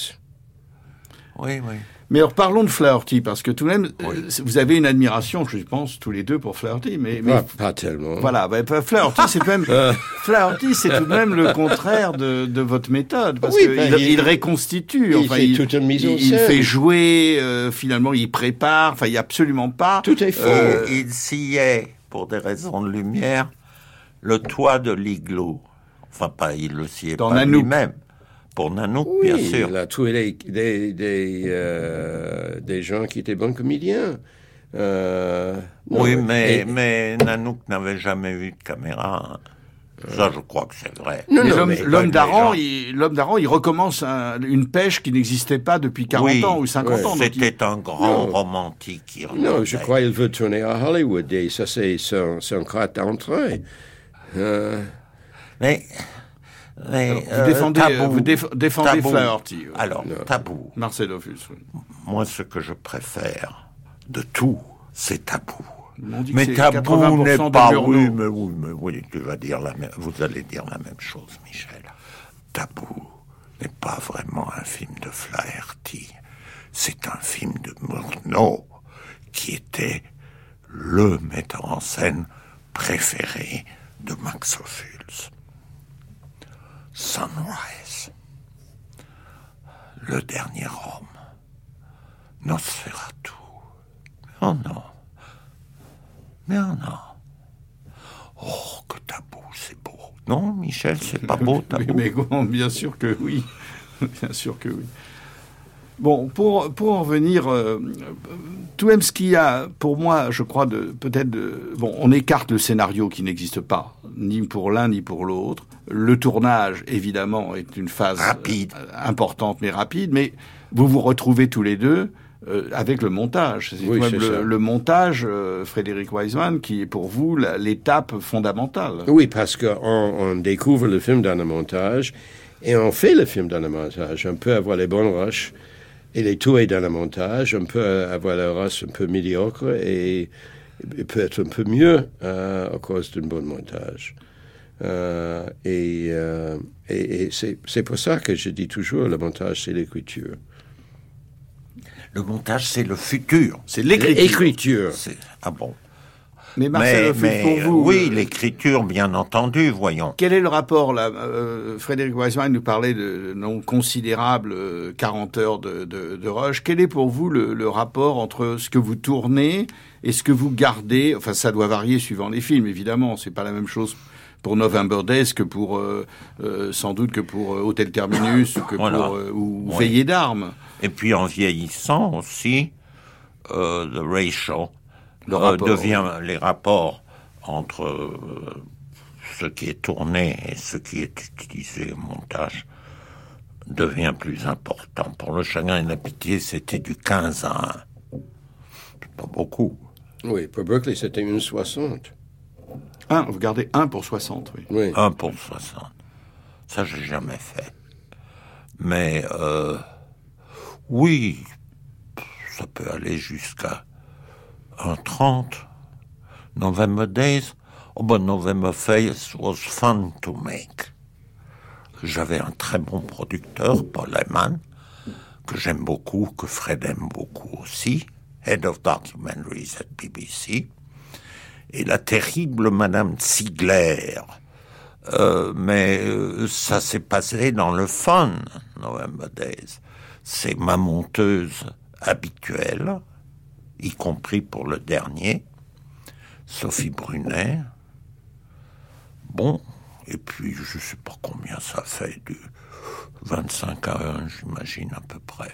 oui, oui. Mais alors parlons de Flaherty, parce que tout de même, euh, vous avez une admiration, je pense, tous les deux pour Flaherty, mais... mais Pas, pas tellement. Voilà, ben, Flaherty, c'est quand même... Flaherty, c'est tout de même le contraire de, de votre méthode, parce Oui, qu'il ben, il, il- réconstitue, il enfin, fait toute une mise en il, il scène. fait jouer, euh, finalement, il prépare, enfin, il n'y a absolument pas... Tout est faux. Euh, Il sciait, pour des raisons de lumière, le toit de l'igloo. Enfin, pas, il le sciait Dans pas lui-même. Pour Nanook, Oui, bien sûr. il a trouvé des, des, des, euh, des gens qui étaient bons comédiens. Euh, Oui, non, mais, et- mais Nanook n'avait jamais vu de caméra. hein. Ça, je crois que c'est vrai. Non, non, l'homme, d'Aran, il, l'homme d'Aran, il recommence un- une pêche qui n'existait pas depuis 40 Oui. ans ou 50 Ouais. ans. il- C'était un grand Non. romantique. Non, je crois qu'il veut tourner à Hollywood et ça, c'est son, son carte d'entrée. Euh, Mais, mais vous euh, défendez, tabou, vous déf- défendez tabou. Flaherty. Alors, tabou. Marcel oui. Moi, ce que je préfère de tout, c'est tabou. Mais tabou 80% n'est pas oui, mais oui, mais oui, tu vas dire la même, vous allez dire la même chose, Michel. Tabou n'est pas vraiment un film de Flaherty. C'est un film de Murnau, qui était le metteur en scène préféré de Max Ophuls. Sunrise. Le dernier homme. Nosferatu. Oh non. Mais oh non. Oh, que tabou, c'est beau. Non, Michel, c'est pas beau, Oui, tabou. mais bon, bien sûr que oui. bien sûr que oui. Bon, pour, pour en venir, euh, tout même ce qu'il y a, pour moi, je crois, de peut-être de... Bon, on écarte le scénario qui n'existe pas, ni pour l'un ni pour l'autre. Le tournage, évidemment, est une phase Rapide. euh, importante mais rapide, mais vous vous retrouvez tous les deux euh, avec le montage. C'est Oui, le, le montage, euh, Frédéric Wiseman, qui est pour vous l'étape fondamentale. oui, parce qu'on on découvre le film dans le montage et on fait le film dans le montage. On peut avoir les bonnes rushs et les tours dans le montage. On peut avoir les rushs un peu médiocres et, et peut-être un peu mieux euh, à cause d'un bon montage. Euh, et euh, et, et c'est pour ça que je dis toujours le montage, c'est l'écriture. Le montage, c'est le futur. C'est l'écriture. Ah bon. Mais Marcel Mais, pour vous, oui, euh, l'écriture, bien entendu, voyons. Quel est le rapport là euh, Frédéric Wiseman nous parlait de non considérable euh, 40 heures de, de, de rush. Quel est pour vous le, le rapport entre ce que vous tournez et ce que vous gardez? Enfin, ça doit varier suivant les films, évidemment. C'est pas la même chose pour November Days que pour euh, euh, sans doute que pour Hôtel Terminus ou que Voilà. pour euh, ou Oui. Veillée d'armes. Et puis en vieillissant aussi, the ratio Le rapport. devient les rapports entre euh, ce qui est tourné et ce qui est utilisé au montage devient plus important. Pour le chagrin et la pitié, c'était du 15 à 1. C'est pas beaucoup. Oui, pour Berkeley, c'était une 60. Un, vous gardez un pour 60, oui. Oui. 1 pour 60. Ça, j'ai jamais fait. Mais, euh, oui, ça peut aller jusqu'à 1,30. November Days, oh November Face was fun to make. J'avais un très bon producteur, Paul Lehman, que j'aime beaucoup, que Fred aime beaucoup aussi, Head of Documentaries at BBC, et la terrible Madame Ziegler, euh, mais euh, ça s'est passé dans le fun, November Days. C'est ma monteuse habituelle, y compris pour le dernier, Sophie Brunet. Bon, et puis je sais pas combien ça fait, du 25 à 1, j'imagine à peu près.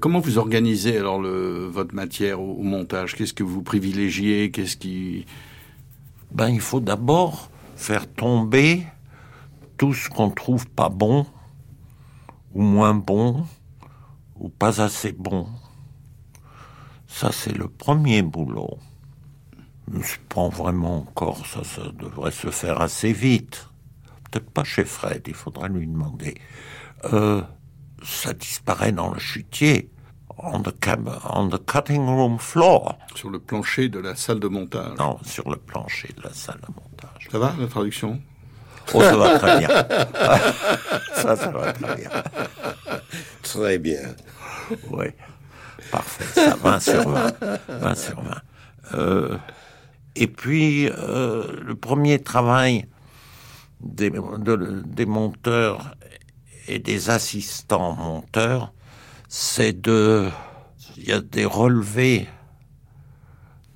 Comment vous organisez alors le, votre matière au, au montage? Qu'est-ce que vous privilégiez? Qu'est-ce qui Ben, il faut d'abord faire tomber tout ce qu'on trouve pas bon, ou moins bon, ou pas assez bon. Ça, c'est le premier boulot. Je prends vraiment encore, ça, ça devrait se faire assez vite. Peut-être pas chez Fred, il faudra lui demander. Euh, ça disparaît dans le chutier, on the, cam- on the cutting room floor. sur le plancher de la salle de montage Non, sur le plancher de la salle de montage. Ça va la traduction? Oh, ça va très bien. ça, ça va très bien. Très bien. Oui, parfait, ça, 20 sur 20. 20 sur 20. Euh, et puis, euh, le premier travail des, des monteurs et des assistants monteurs, c'est de... Il y a des relevés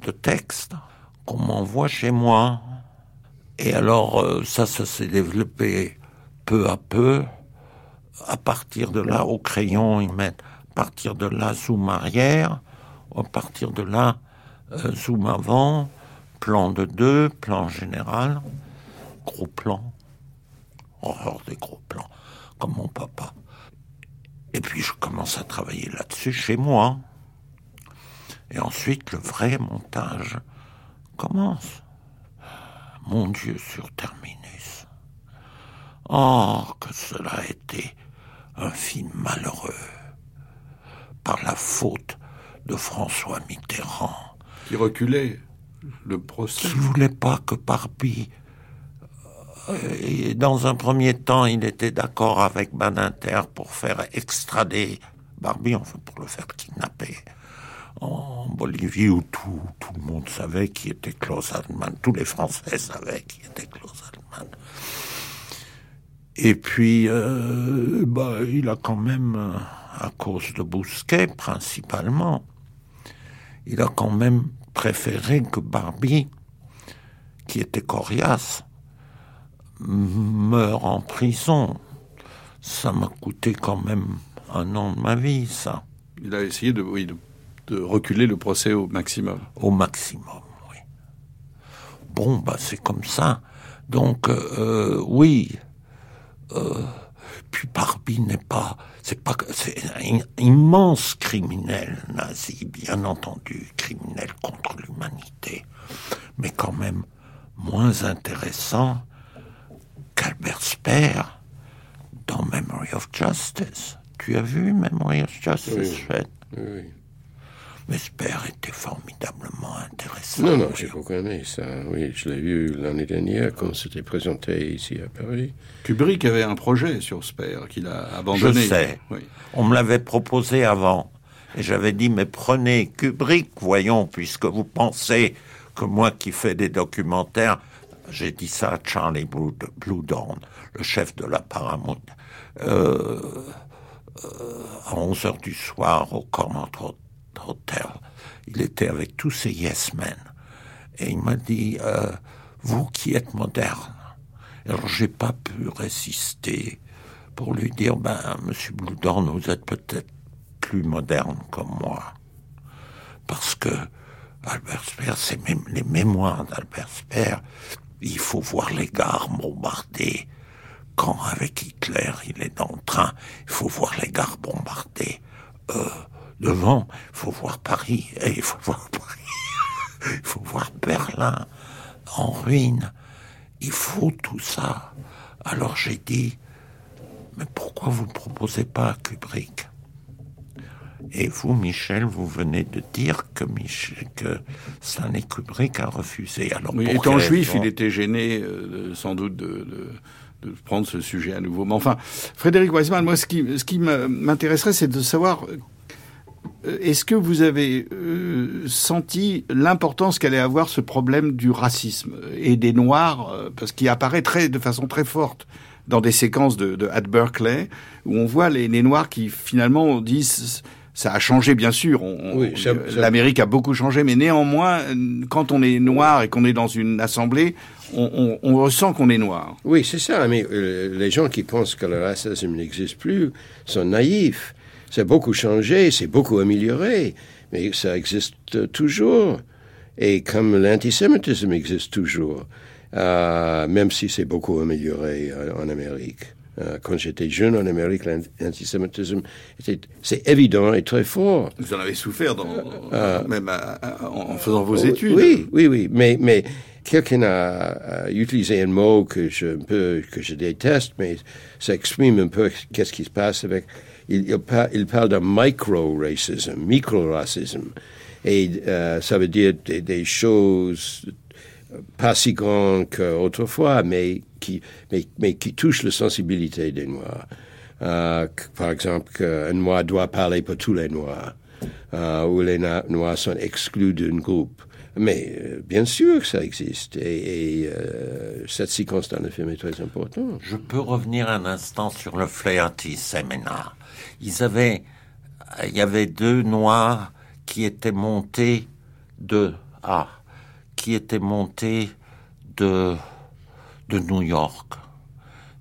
de textes qu'on m'envoie chez moi. Et alors, euh, ça, ça s'est développé peu à peu. À partir de là, au crayon, ils mettent partir de là, zoom arrière, à partir de là, euh, zoom avant, plan de deux, plan général, gros plan, horreur des gros plans, comme mon papa. Et puis je commence à travailler là-dessus chez moi. Et ensuite, le vrai montage commence. Mon Dieu, sur Terminus. Oh, que cela a été un film malheureux. Par la faute de François Mitterrand. Qui reculait le procès. Qui voulait pas que Barbie. Euh, dans un premier temps, il était d'accord avec Badinter pour faire extrader Barbie, enfin pour le faire kidnapper en Bolivie où tout, tout le monde savait qui était Klaus Altmann. Tous les Français savaient qui était Klaus Altmann. Et puis, euh, bah, il a quand même, euh, à cause de Bousquet principalement, il a quand même préféré que Barbie, qui était coriace, meure en prison. Ça m'a coûté quand même un an de ma vie, ça. Il a essayé de, oui, de de reculer le procès au maximum. Au maximum, oui. Bon, bah c'est comme ça. Donc, euh, oui. Euh, puis Barbie n'est pas, c'est pas, c'est un immense criminel nazi, bien entendu, criminel contre l'humanité, mais quand même moins intéressant qu'Albert Speer dans Memory of Justice. Tu as vu Memory of Justice, oui. oui. Mais père était formidablement intéressant. Non, non, j'ai beaucoup aimé ça. Oui, je l'ai vu l'année dernière quand c'était présenté ici à Paris. Kubrick avait un projet sur Sper qu'il a abandonné. Je sais. Oui. On me l'avait proposé avant. Et j'avais dit, mais prenez Kubrick, voyons, puisque vous pensez que moi qui fais des documentaires, j'ai dit ça à Charlie Blue, Blue Dawn, le chef de la Paramount, euh, euh, à 11 heures du soir au Cormantre hôtel. Il était avec tous ces yes men. Et il m'a dit, euh, vous qui êtes moderne. Alors j'ai pas pu résister pour lui dire, ben, monsieur Bloudorn, vous êtes peut-être plus moderne que moi. Parce que Albert Speer, c'est même les mémoires d'Albert Speer. Il faut voir les gares bombardées. Quand avec Hitler, il est dans le train, il faut voir les gares bombardées. Euh, devant, faut voir Paris, et il faut voir Paris, il faut voir Berlin en ruine, il faut tout ça. Alors j'ai dit, mais pourquoi vous ne proposez pas Kubrick? Et vous, Michel, vous venez de dire que, Michel, que Stanley Kubrick a refusé. Alors, oui, étant juif, il était gêné euh, sans doute de, de de prendre ce sujet à nouveau. Mais enfin, Frédéric Weisman, moi, ce qui, ce qui m'intéresserait, c'est de savoir est-ce que vous avez euh, senti l'importance qu'allait avoir ce problème du racisme et des Noirs, euh, parce qu'il apparaît très, de façon très forte dans des séquences de, de Berkeley, où on voit les, les, Noirs qui finalement disent ça a changé bien sûr. Oui, L'Amérique a beaucoup changé, mais néanmoins, quand on est noir et qu'on est dans une assemblée, on, on, on ressent qu'on est noir. Oui, c'est ça. Mais les gens qui pensent que le racisme n'existe plus sont naïfs. Ça a beaucoup changé, c'est beaucoup amélioré, mais ça existe toujours. Et comme l'antisémitisme existe toujours, euh, même si c'est beaucoup amélioré euh, en Amérique. Euh, quand j'étais jeune en Amérique, l'antisémitisme, c'est évident et très fort. Vous en avez souffert dans, même en faisant vos études. Oui, oui, oui. Mais, mais quelqu'un a, utilisé un mot que je, un peu, que je déteste, mais ça exprime un peu qu'est-ce qui se passe avec il, il, il parle de micro-racisme, micro-racisme. Et euh, ça veut dire des, des, choses pas si grandes qu'autrefois, mais qui, mais, mais qui touchent la sensibilité des Noirs. euh, par exemple, qu'un noir doit parler pour tous les noirs, euh, ou les noirs sont exclus d'un groupe. Mais euh, bien sûr que ça existe, et, et euh, cette séquence dans le film est très importante. Je peux revenir un instant sur le Flaherty Seminar. Ils avaient, il y avait deux noirs qui étaient montés de ah, qui étaient montés de de New York,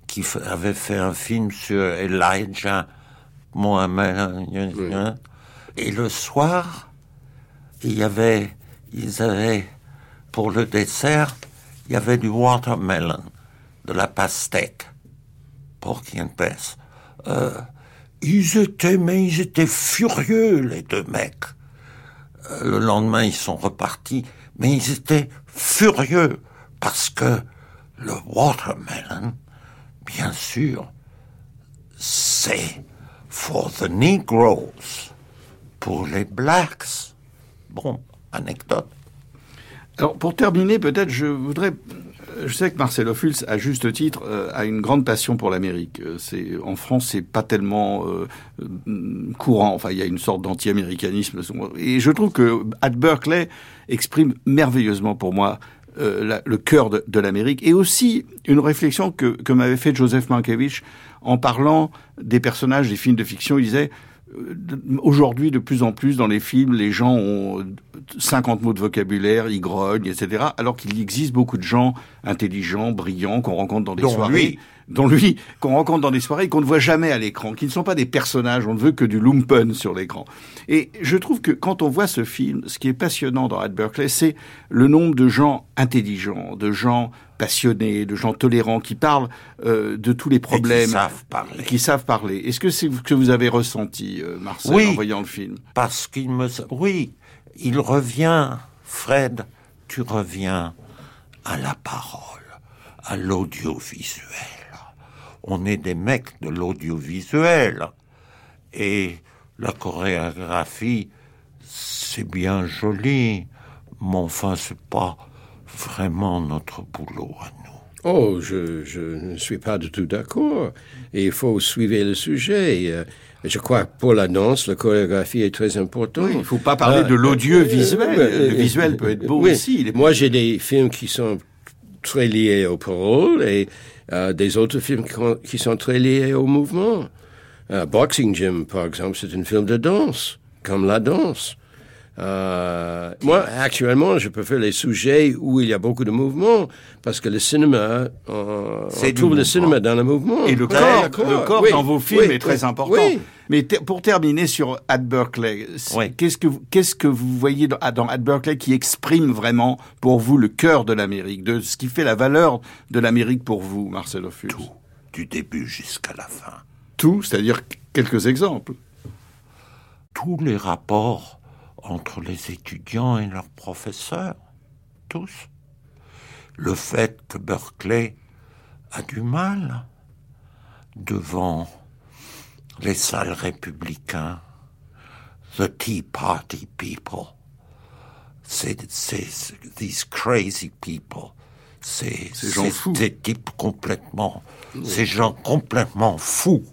qui avaient fait un film sur Elijah Mohammed. Et le soir, il y avait ils avaient, pour le dessert, il y avait du watermelon, de la pastèque, pour qu'il pèse. Euh, ils étaient, mais ils étaient furieux, les deux mecs. Euh, le lendemain, ils sont repartis, mais ils étaient furieux parce que le watermelon, bien sûr, c'est for the Negroes, pour les blacks. Bon, anecdote. Alors pour terminer, peut-être je voudrais je sais que Marcelo Fulz, à juste titre, euh, a une grande passion pour l'Amérique. Euh, c'est en France, c'est pas tellement euh, courant. Enfin, il y a une sorte d'anti-américanisme. Et je trouve que at Berkeley exprime merveilleusement pour moi le cœur de, de l'Amérique et aussi une réflexion que, que m'avait fait Joseph Mankiewicz en parlant des personnages des films de fiction. Il disait Aujourd'hui, de plus en plus, dans les films, les gens ont 50 mots de vocabulaire, ils grognent, etc. Alors qu'il existe beaucoup de gens intelligents, brillants, qu'on rencontre dans des soirées. Dont lui, qu'on rencontre dans des soirées qu'on ne voit jamais à l'écran, qui ne sont pas des personnages, on ne veut que du lumpen sur l'écran. Et je trouve que quand on voit ce film, ce qui est passionnant dans Ed Berkeley, c'est le nombre de gens intelligents, de gens passionnés, de gens tolérants qui parlent euh, de tous les problèmes, qui savent parler. Qui savent parler. Est-ce que c'est ce que vous avez ressenti, euh, Marcel, en voyant le film? Parce qu'il me, oui, il revient, Fred, tu reviens à la parole, à l'audiovisuel. On est des mecs de l'audiovisuel et la chorégraphie, c'est bien joli, mais enfin, c'est pas vraiment notre boulot à nous. Oh, je, je ne suis pas du tout d'accord. Il faut suivre le sujet. Euh, je crois que pour la danse, la chorégraphie est très importante. il ne faut pas parler de euh, l'odieux visuel. le visuel peut être beau aussi. Moi, j'ai des films qui sont très liés aux paroles et euh, des autres films qui, sont très liés au mouvement. Boxing Gym, par exemple, c'est un film de danse, comme la danse. Euh, moi, actuellement, je préfère les sujets où il y a beaucoup de mouvement, parce que le cinéma, on, on trouve le cinéma dans le mouvement. Et le corps, le corps dans vos films est très important. Mais pour terminer sur Ad Berkeley, qu'est-ce que qu'est-ce que vous voyez dans, dans Ad Berkeley qui exprime vraiment pour vous le cœur de l'Amérique, de ce qui fait la valeur de l'Amérique pour vous, Marcelo Fulz Tout, du début jusqu'à la fin. Tout, c'est-à-dire quelques exemples. Tous les rapports entre les étudiants et leurs professeurs, tous. Le fait que Berkeley a du mal devant les salles républicains, the Tea Party people, c'est these crazy people, ces types complètement, ces gens complètement fous.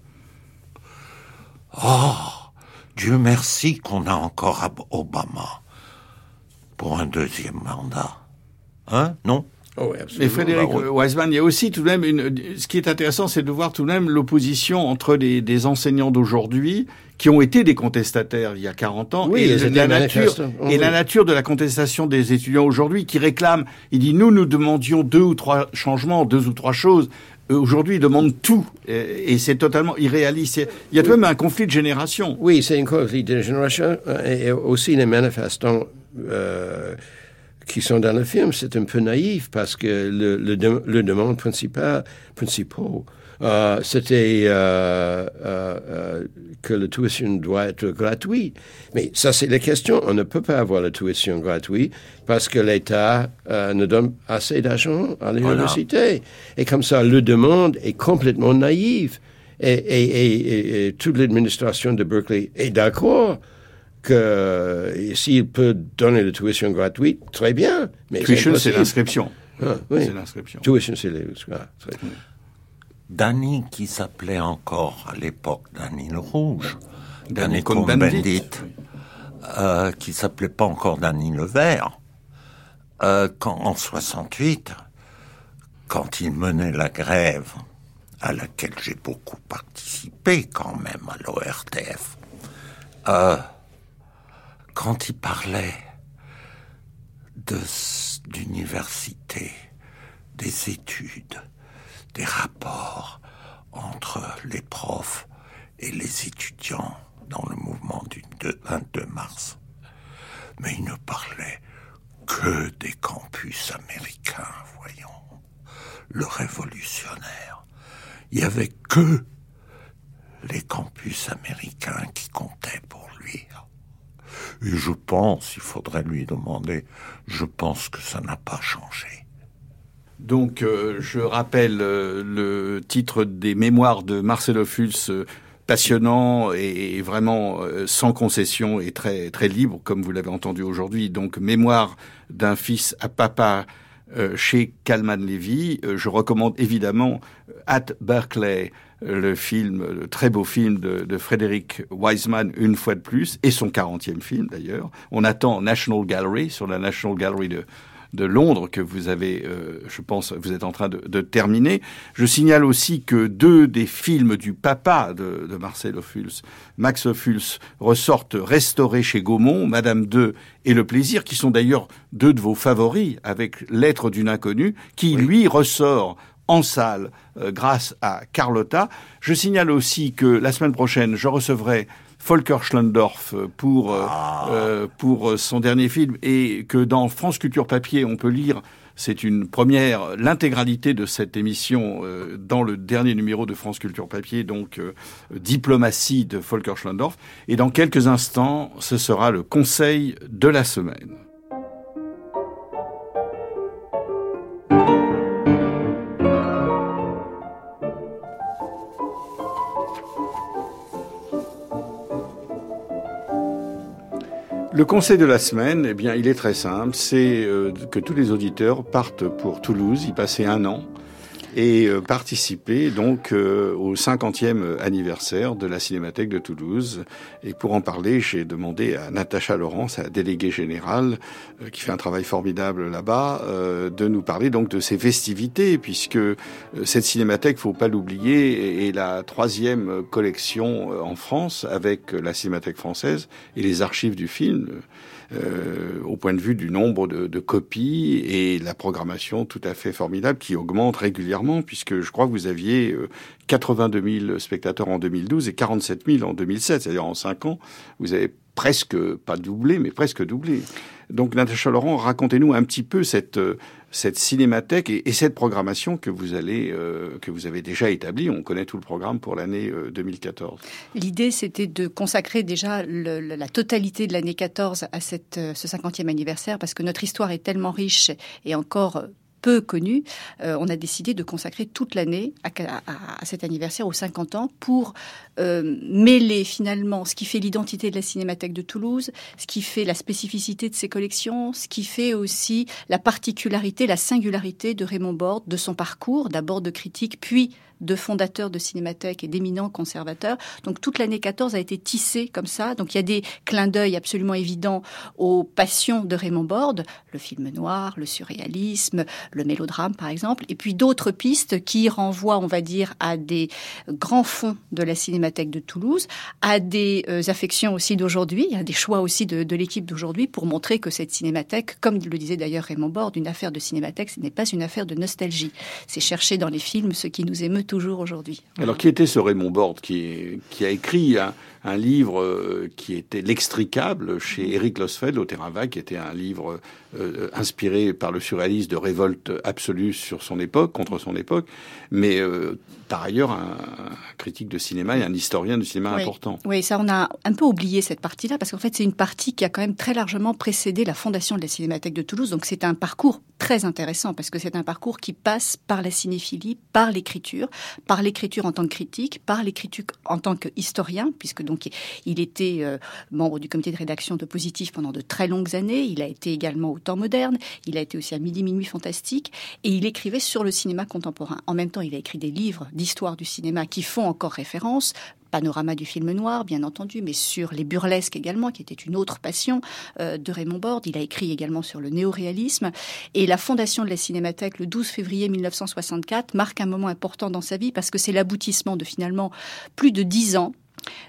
Oh, Dieu merci qu'on a encore Obama pour un deuxième mandat. Hein? Non? Oh Mais Frédéric bah, Weisman, il y a aussi tout de même une, ce qui est intéressant, c'est de voir tout de même l'opposition entre les, des enseignants d'aujourd'hui qui ont été des contestataires il y a 40 ans et, la nature, et la nature de la contestation des étudiants aujourd'hui qui réclament, il dit nous nous demandions deux ou trois changements, deux ou trois choses, aujourd'hui, ils demandent tout. Et, c'est totalement irréaliste. Il y a tout de même un conflit de génération. Oui, c'est un conflit de génération. Et aussi les manifestants euh, qui sont dans le film, c'est un peu naïf parce que le, le, demande principal, principal euh, c'était euh, euh, euh, que la tuition doit être gratuite. Mais ça, c'est la question. On ne peut pas avoir la tuition gratuite parce que l'État euh, ne donne assez d'argent à l'université. Et comme ça, le demande est complètement naïve. Et, et, et, toute l'administration de Berkeley est d'accord que s'il peut donner la tuition gratuite, très bien. Mais tuition, c'est l'inscription. Ah, oui. C'est l'inscription. Tuition, c'est l'inscription. Ah, Danny qui s'appelait encore à l'époque Danny le Rouge, Danny Cohn-Bendit, euh, qui s'appelait pas encore Danny le Vert, euh, quand, en 68, quand il menait la grève à laquelle j'ai beaucoup participé quand même à l'ORTF, euh, quand il parlait d'université, des études, des rapports entre les profs et les étudiants dans le mouvement du 22 mars. Mais il ne parlait que des campus américains, voyons. Le révolutionnaire. Il n'y avait que les campus américains qui comptaient pour lui. Et je pense, il faudrait lui demander, je pense que ça n'a pas changé. Donc, euh, je rappelle euh, le titre des mémoires de Marcelo Fuls, euh, passionnant et, vraiment sans concession et très très libre, comme vous l'avez entendu aujourd'hui. Donc, mémoire d'un fils à papa chez Kalman Levy. je recommande évidemment At Berkeley, le film, le très beau film de, de Frédéric Wiseman, une fois de plus, et son 40e film d'ailleurs. On attend National Gallery, sur la National Gallery de, de Londres que vous avez, euh, je pense, vous êtes en train de, terminer. Je signale aussi que deux des films du papa de, de Marcel Ophuls, Max Ophuls, ressortent restaurés chez Gaumont, Madame 2 et Le Plaisir, qui sont d'ailleurs deux de vos favoris, avec L'être d'une inconnue, qui lui ressort en salle euh, grâce à Carlotta. Je signale aussi que la semaine prochaine, je recevrai Volker Schlendorf pour, euh, ah. euh, pour son dernier film et que dans France Culture Papier, on peut lire c'est une première, l'intégralité de cette émission dans le dernier numéro de France Culture Papier, donc Diplomatie de Volker Schlendorf. Et dans quelques instants, ce sera le conseil de la semaine. Le conseil de la semaine, eh bien, il est très simple. C'est euh, que tous les auditeurs partent pour Toulouse, y passer un an et euh, participer donc euh, au 50e anniversaire de la Cinémathèque de Toulouse. Et pour en parler, j'ai demandé à Natacha Laurence, la déléguée générale, euh, qui fait un travail formidable là-bas, de nous parler donc de ces festivités, puisque cette Cinémathèque, faut pas l'oublier, est la troisième collection en France avec la Cinémathèque française et les archives du film. Euh, au point de vue du nombre de, de, copies et la programmation tout à fait formidable qui augmente régulièrement, puisque je crois que vous aviez 82 euh, 000 spectateurs en 2012 et 47 000 en 2007, c'est-à-dire en 5 ans, vous avez presque, pas doublé, mais presque doublé. Donc Natacha Laurent, racontez-nous un petit peu cette, euh, cette cinémathèque et, cette programmation que vous allez euh, que vous avez déjà établie. On connaît tout le programme pour l'année 2014. Euh, L'idée, c'était de consacrer déjà la totalité de l'année 14 à cette, ce 50e anniversaire parce que notre histoire est tellement riche et encore peu connu, euh, on a décidé de consacrer toute l'année à, cet anniversaire aux 50 ans pour euh, mêler finalement ce qui fait l'identité de la Cinémathèque de Toulouse, ce qui fait la spécificité de ses collections, ce qui fait aussi la particularité, la singularité de Raymond Borde, de son parcours, d'abord de critique, puis de fondateurs de cinémathèques et d'éminents conservateurs. Donc toute l'année 14 a été tissée comme ça. Donc il y a des clins d'œil absolument évidents aux passions de Raymond Borde, le film noir, le surréalisme, le mélodrame par exemple, et puis d'autres pistes qui renvoient, on va dire, à des grands fonds de la cinémathèque de Toulouse, à des euh, affections aussi d'aujourd'hui, à des choix aussi de, de l'équipe d'aujourd'hui pour montrer que cette cinémathèque, comme le disait d'ailleurs Raymond Borde, une affaire de cinémathèque, ce n'est pas une affaire de nostalgie. C'est chercher dans les films ce qui nous émeut toujours aujourd'hui. Alors, qui était ce Raymond Borde qui, qui a écrit un, livre euh, qui était L'extricable chez Eric Losfeld au Terrain Vague, qui était un livre euh, inspiré par le surréalisme de révolte absolue sur son époque, contre son époque, mais euh, par ailleurs un, critique de cinéma et un historien de cinéma important. Oui, ça on a un peu oublié cette partie-là, parce qu'en fait c'est une partie qui a quand même très largement précédé la fondation de la Cinémathèque de Toulouse, donc c'est un parcours très intéressant, parce que c'est un parcours qui passe par la cinéphilie, par l'écriture, par l'écriture en tant que critique, par l'écriture en tant qu'historien, puisque Donc il était euh, membre du comité de rédaction de Positif pendant de très longues années. Il a été également au temps moderne. Il a été aussi à Midi Minuit Fantastique. Et il écrivait sur le cinéma contemporain. En même temps, il a écrit des livres d'histoire du cinéma qui font encore référence panorama du film noir, bien entendu, mais sur les burlesques également, qui était une autre passion euh, de Raymond Borde. Il a écrit également sur le néoréalisme. Et la fondation de la Cinémathèque, le 12 février 1964, marque un moment important dans sa vie parce que c'est l'aboutissement de finalement plus de dix ans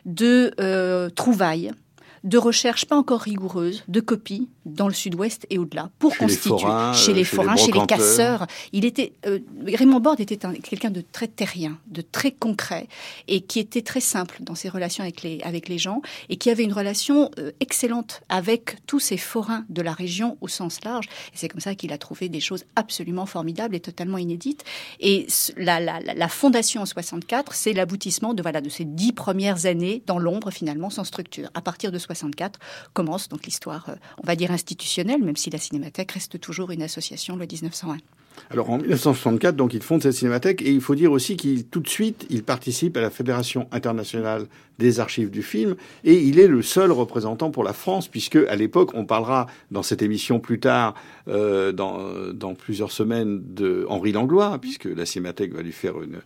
de euh, trouvailles de recherches pas encore rigoureuses, de copies dans le sud-ouest et au-delà, pour constituer chez les forains, chez les casseurs. Il était, euh, Raymond Borde était quelqu'un de très terrien, de très concret, et qui était très simple dans ses relations avec les, avec les gens, et qui avait une relation euh, excellente avec tous ces forains de la région au sens large. Et c'est comme ça qu'il a trouvé des choses absolument formidables et totalement inédites. Et la, la, la fondation en 64, c'est l'aboutissement de, voilà, de ces dix premières années dans l'ombre, finalement, sans structure. À partir de 64 commence donc l'histoire, euh, on va dire institutionnelle, même si la Cinémathèque reste toujours une association le 1901. Alors en 1964, donc il fonde cette cinémathèque et il faut dire aussi qu'il tout de suite il participe à la Fédération internationale des archives du film et il est le seul représentant pour la France puisque à l'époque on parlera dans cette émission plus tard euh, dans, dans plusieurs semaines de Henri Langlois puisque la cinémathèque va lui faire une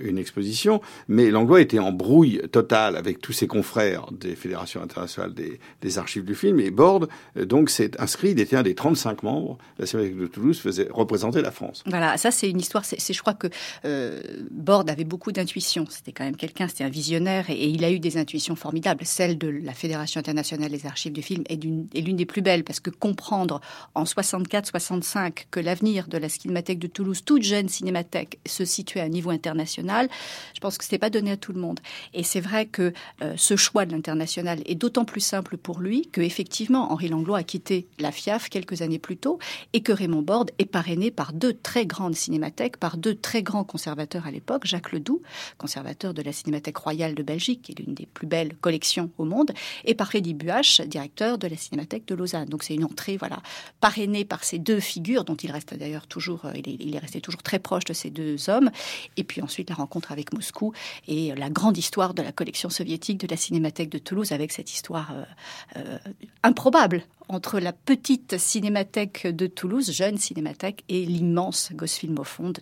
une, exposition. Mais Langlois était en brouille totale avec tous ses confrères des fédérations internationales des, des archives du film et Borde euh, donc s'est inscrit il était un des 35 membres. La cinémathèque de Toulouse faisait représenter la France. Voilà, ça c'est une histoire. C'est, je crois que euh, Borde avait beaucoup d'intuition. C'était quand même quelqu'un, c'était un visionnaire, et, il a eu des intuitions formidables. Celle de la Fédération internationale des archives du film est, l'une des plus belles parce que comprendre en 64-65 que l'avenir de la cinémathèque de Toulouse, toute jeune cinémathèque, se situait à niveau international, je pense que c'était pas donné à tout le monde. Et c'est vrai que euh, ce choix de l'international est d'autant plus simple pour lui que effectivement Henri Langlois a quitté la FIAF quelques années plus tôt et que Raymond Borde est par parrainé par deux très grandes cinémathèques, par deux très grands conservateurs à l'époque, Jacques Ledoux, conservateur de la Cinémathèque royale de Belgique, qui est l'une des plus belles collections au monde, et par Freddy Buach, directeur de la Cinémathèque de Lausanne. Donc c'est une entrée, voilà, parrainée par ces deux figures, dont il reste d'ailleurs toujours, euh, il est, resté toujours très proche de ces deux hommes. Et puis ensuite la rencontre avec Moscou et la grande histoire de la collection soviétique de la Cinémathèque de Toulouse, avec cette histoire euh, euh, improbable entre la petite cinémathèque de Toulouse, jeune cinémathèque, et l'immense Gosfilm au fond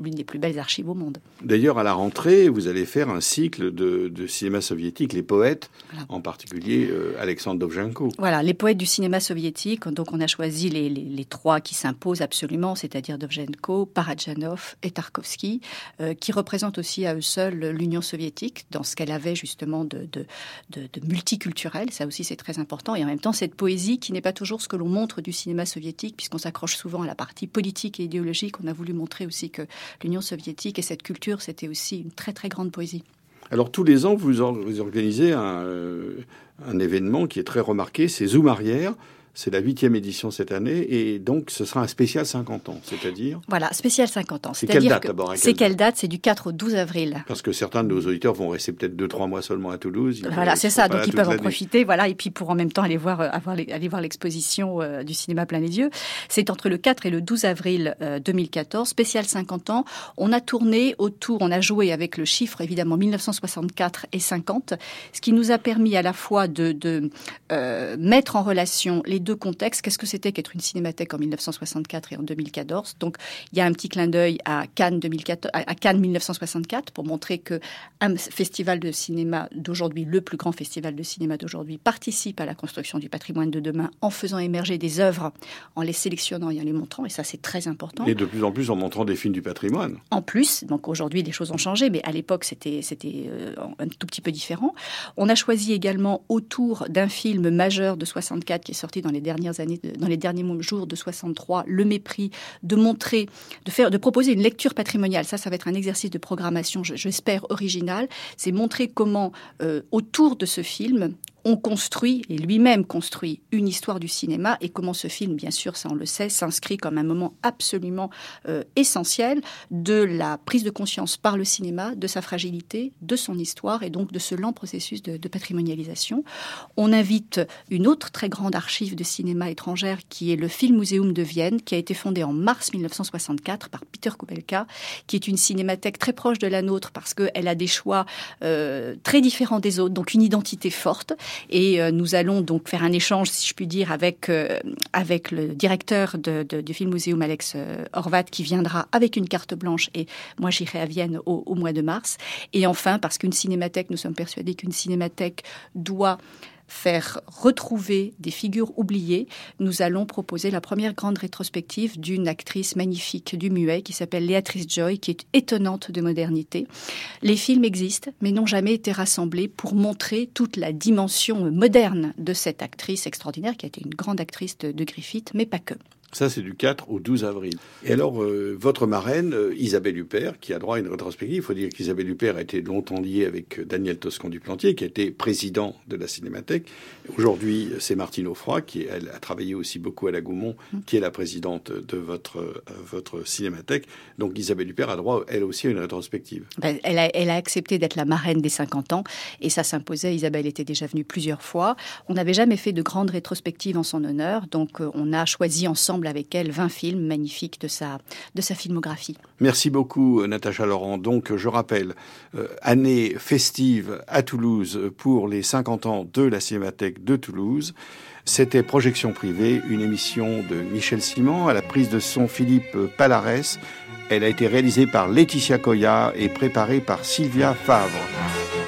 l'une des plus belles archives au monde. D'ailleurs, à la rentrée, vous allez faire un cycle de, cinéma soviétique, les poètes, en particulier euh, Alexandre Dovzhenko. Voilà, les poètes du cinéma soviétique. Donc, on a choisi les, trois qui s'imposent absolument, c'est-à-dire Dovzhenko, Parajanov et Tarkovsky, euh, qui représentent aussi à eux seuls l'Union soviétique dans ce qu'elle avait justement de, de, de multiculturel. Ça aussi, c'est très important. Et en même temps, cette poésie qui n'est pas toujours ce que l'on montre du cinéma soviétique, puisqu'on s'accroche souvent à la partie politique et idéologique. On a voulu montrer aussi que l'Union soviétique et cette culture, c'était aussi une très très grande poésie. Alors tous les ans, vous, organisez un, euh, un, événement qui est très remarqué, c'est Zoom Arrière. C'est la huitième édition cette année et donc ce sera un spécial 50 ans, c'est-à-dire Voilà, spécial 50 ans. C'est quelle date d'abord C'est quelle date C'est du 4 au 12 avril. Parce que certains de nos auditeurs vont rester peut-être 2-3 mois seulement à Toulouse. voilà, c'est ça, donc ils peuvent en profiter, voilà, et puis pour en même temps aller voir, euh, aller voir l'exposition euh, du cinéma plein les yeux. C'est entre le 4 et le 12 avril 2014, euh, spécial 50 ans. On a tourné autour, on a joué avec le chiffre évidemment 1964 et 50, ce qui nous a permis à la fois de, de mettre en relation les deux contextes. Qu'est-ce que c'était qu'être une cinémathèque en 1964 et en 2014 Donc, il y a un petit clin d'œil à Cannes 2014, à Cannes 1964 pour montrer que un festival de cinéma d'aujourd'hui, le plus grand festival de cinéma d'aujourd'hui, participe à la construction du patrimoine de demain en faisant émerger des œuvres, en les sélectionnant et en les montrant. Et ça, c'est très important. Et de plus en plus en montrant des films du patrimoine. En plus, donc aujourd'hui, les choses ont changé, mais à l'époque, c'était c'était euh, un tout petit peu différent. On a choisi également autour d'un film majeur de 64 qui est sorti dans les dernières années, dans les derniers jours de 63, le mépris, de montrer, de faire, de proposer une lecture patrimoniale. Ça, ça va être un exercice de programmation, j'espère original. C'est montrer comment, euh, autour de ce film, on construit, et lui-même construit, une histoire du cinéma et comment ce film, bien sûr, ça on le sait, s'inscrit comme un moment absolument euh, essentiel de la prise de conscience par le cinéma de sa fragilité, de son histoire et donc de ce lent processus de, patrimonialisation. On invite une autre très grande archive de cinéma étrangère qui est le Filmmuseum de Vienne, qui a été fondé en mars 1964 par Peter Kubelka, qui est une cinémathèque très proche de la nôtre parce qu'elle a des choix euh, très différents des autres, donc une identité forte. Et euh, nous allons donc faire un échange, si je puis dire, avec, euh, le directeur du Film Museum, Alex euh, Horvat, qui viendra avec une carte blanche. Et moi, j'irai à Vienne au, au mois de mars. Et enfin, parce qu'une cinémathèque, nous sommes persuadés qu'une cinémathèque doit faire retrouver des figures oubliées, nous allons proposer la première grande rétrospective d'une actrice magnifique du muet qui s'appelle Léatrice Joy, qui est étonnante de modernité. Les films existent, mais n'ont jamais été rassemblés pour montrer toute la dimension moderne de cette actrice extraordinaire, qui a été une grande actrice de, Griffith, mais pas que. Ça, c'est du 4 au 12 avril. Et alors, euh, votre marraine, euh, Isabelle Huppert, qui a droit à une rétrospective, il faut dire qu'Isabelle Huppert a été longtemps liée avec euh, Daniel Toscan du Plantier, qui a été président de la Cinémathèque. Aujourd'hui, c'est Martine Offroy, qui elle, a travaillé aussi beaucoup à la Gaumont, qui est la présidente de votre, votre Cinémathèque. Donc, Isabelle Huppert a droit, elle aussi, à une rétrospective. Ben, elle, a, elle a accepté d'être la marraine des 50 ans, et ça s'imposait. Isabelle était déjà venue plusieurs fois. On n'avait jamais fait de grande rétrospective en son honneur, donc on a choisi ensemble avec elle 20 films magnifiques de sa, de sa filmographie. Merci beaucoup, Natacha Laurent. Donc, je rappelle, euh, année festive à Toulouse pour les 50 ans de la Cinémathèque de Toulouse. C'était Projection privée, une émission de Michel Simon à la prise de son Philippe Palares. Elle a été réalisée par Laetitia Coya et préparée par Sylvia Favre.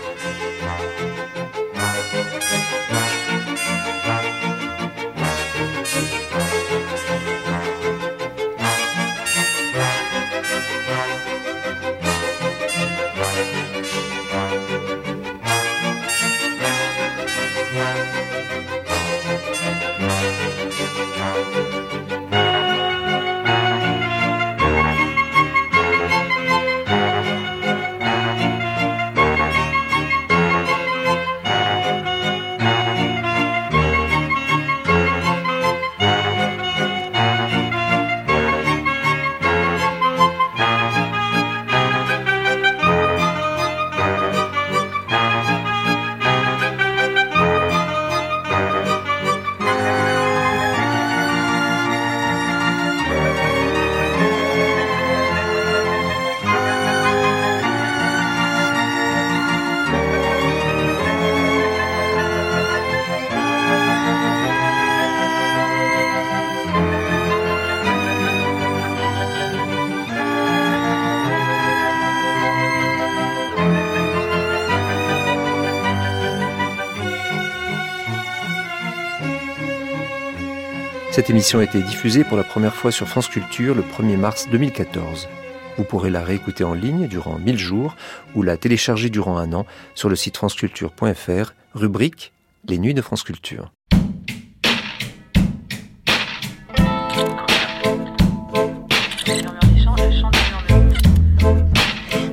Cette émission a été diffusée pour la première fois sur France Culture le 1er mars 2014. Vous pourrez la réécouter en ligne durant 1000 jours ou la télécharger durant un an sur le site franceculture.fr, rubrique Les Nuits de France Culture.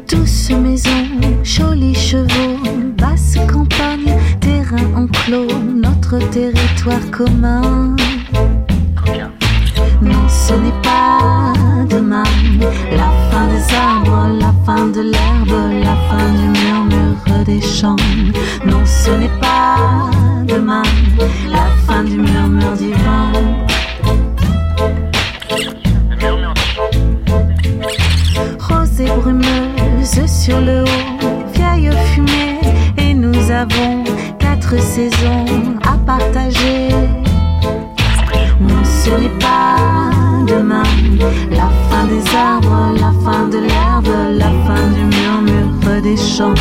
Douce maison, jolis chevaux, basse campagne, terrain enclos, notre territoire commun saisons à partager. Non, ce n'est pas demain. La fin des arbres, la fin de l'herbe, la fin du murmure des champs.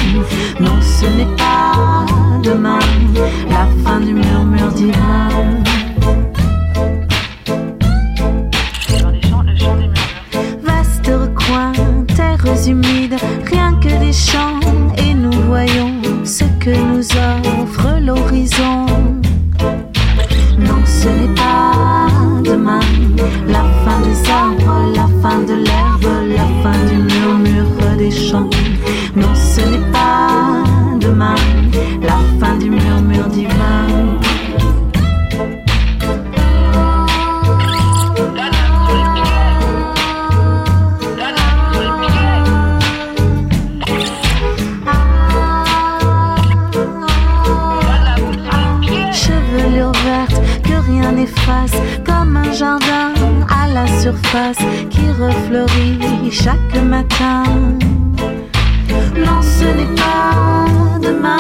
Non, ce n'est pas demain. La fin du murmure divin. Vaste recoin, terres humides, rien que des champs, qui refleurit chaque matin. Non, ce n'est pas demain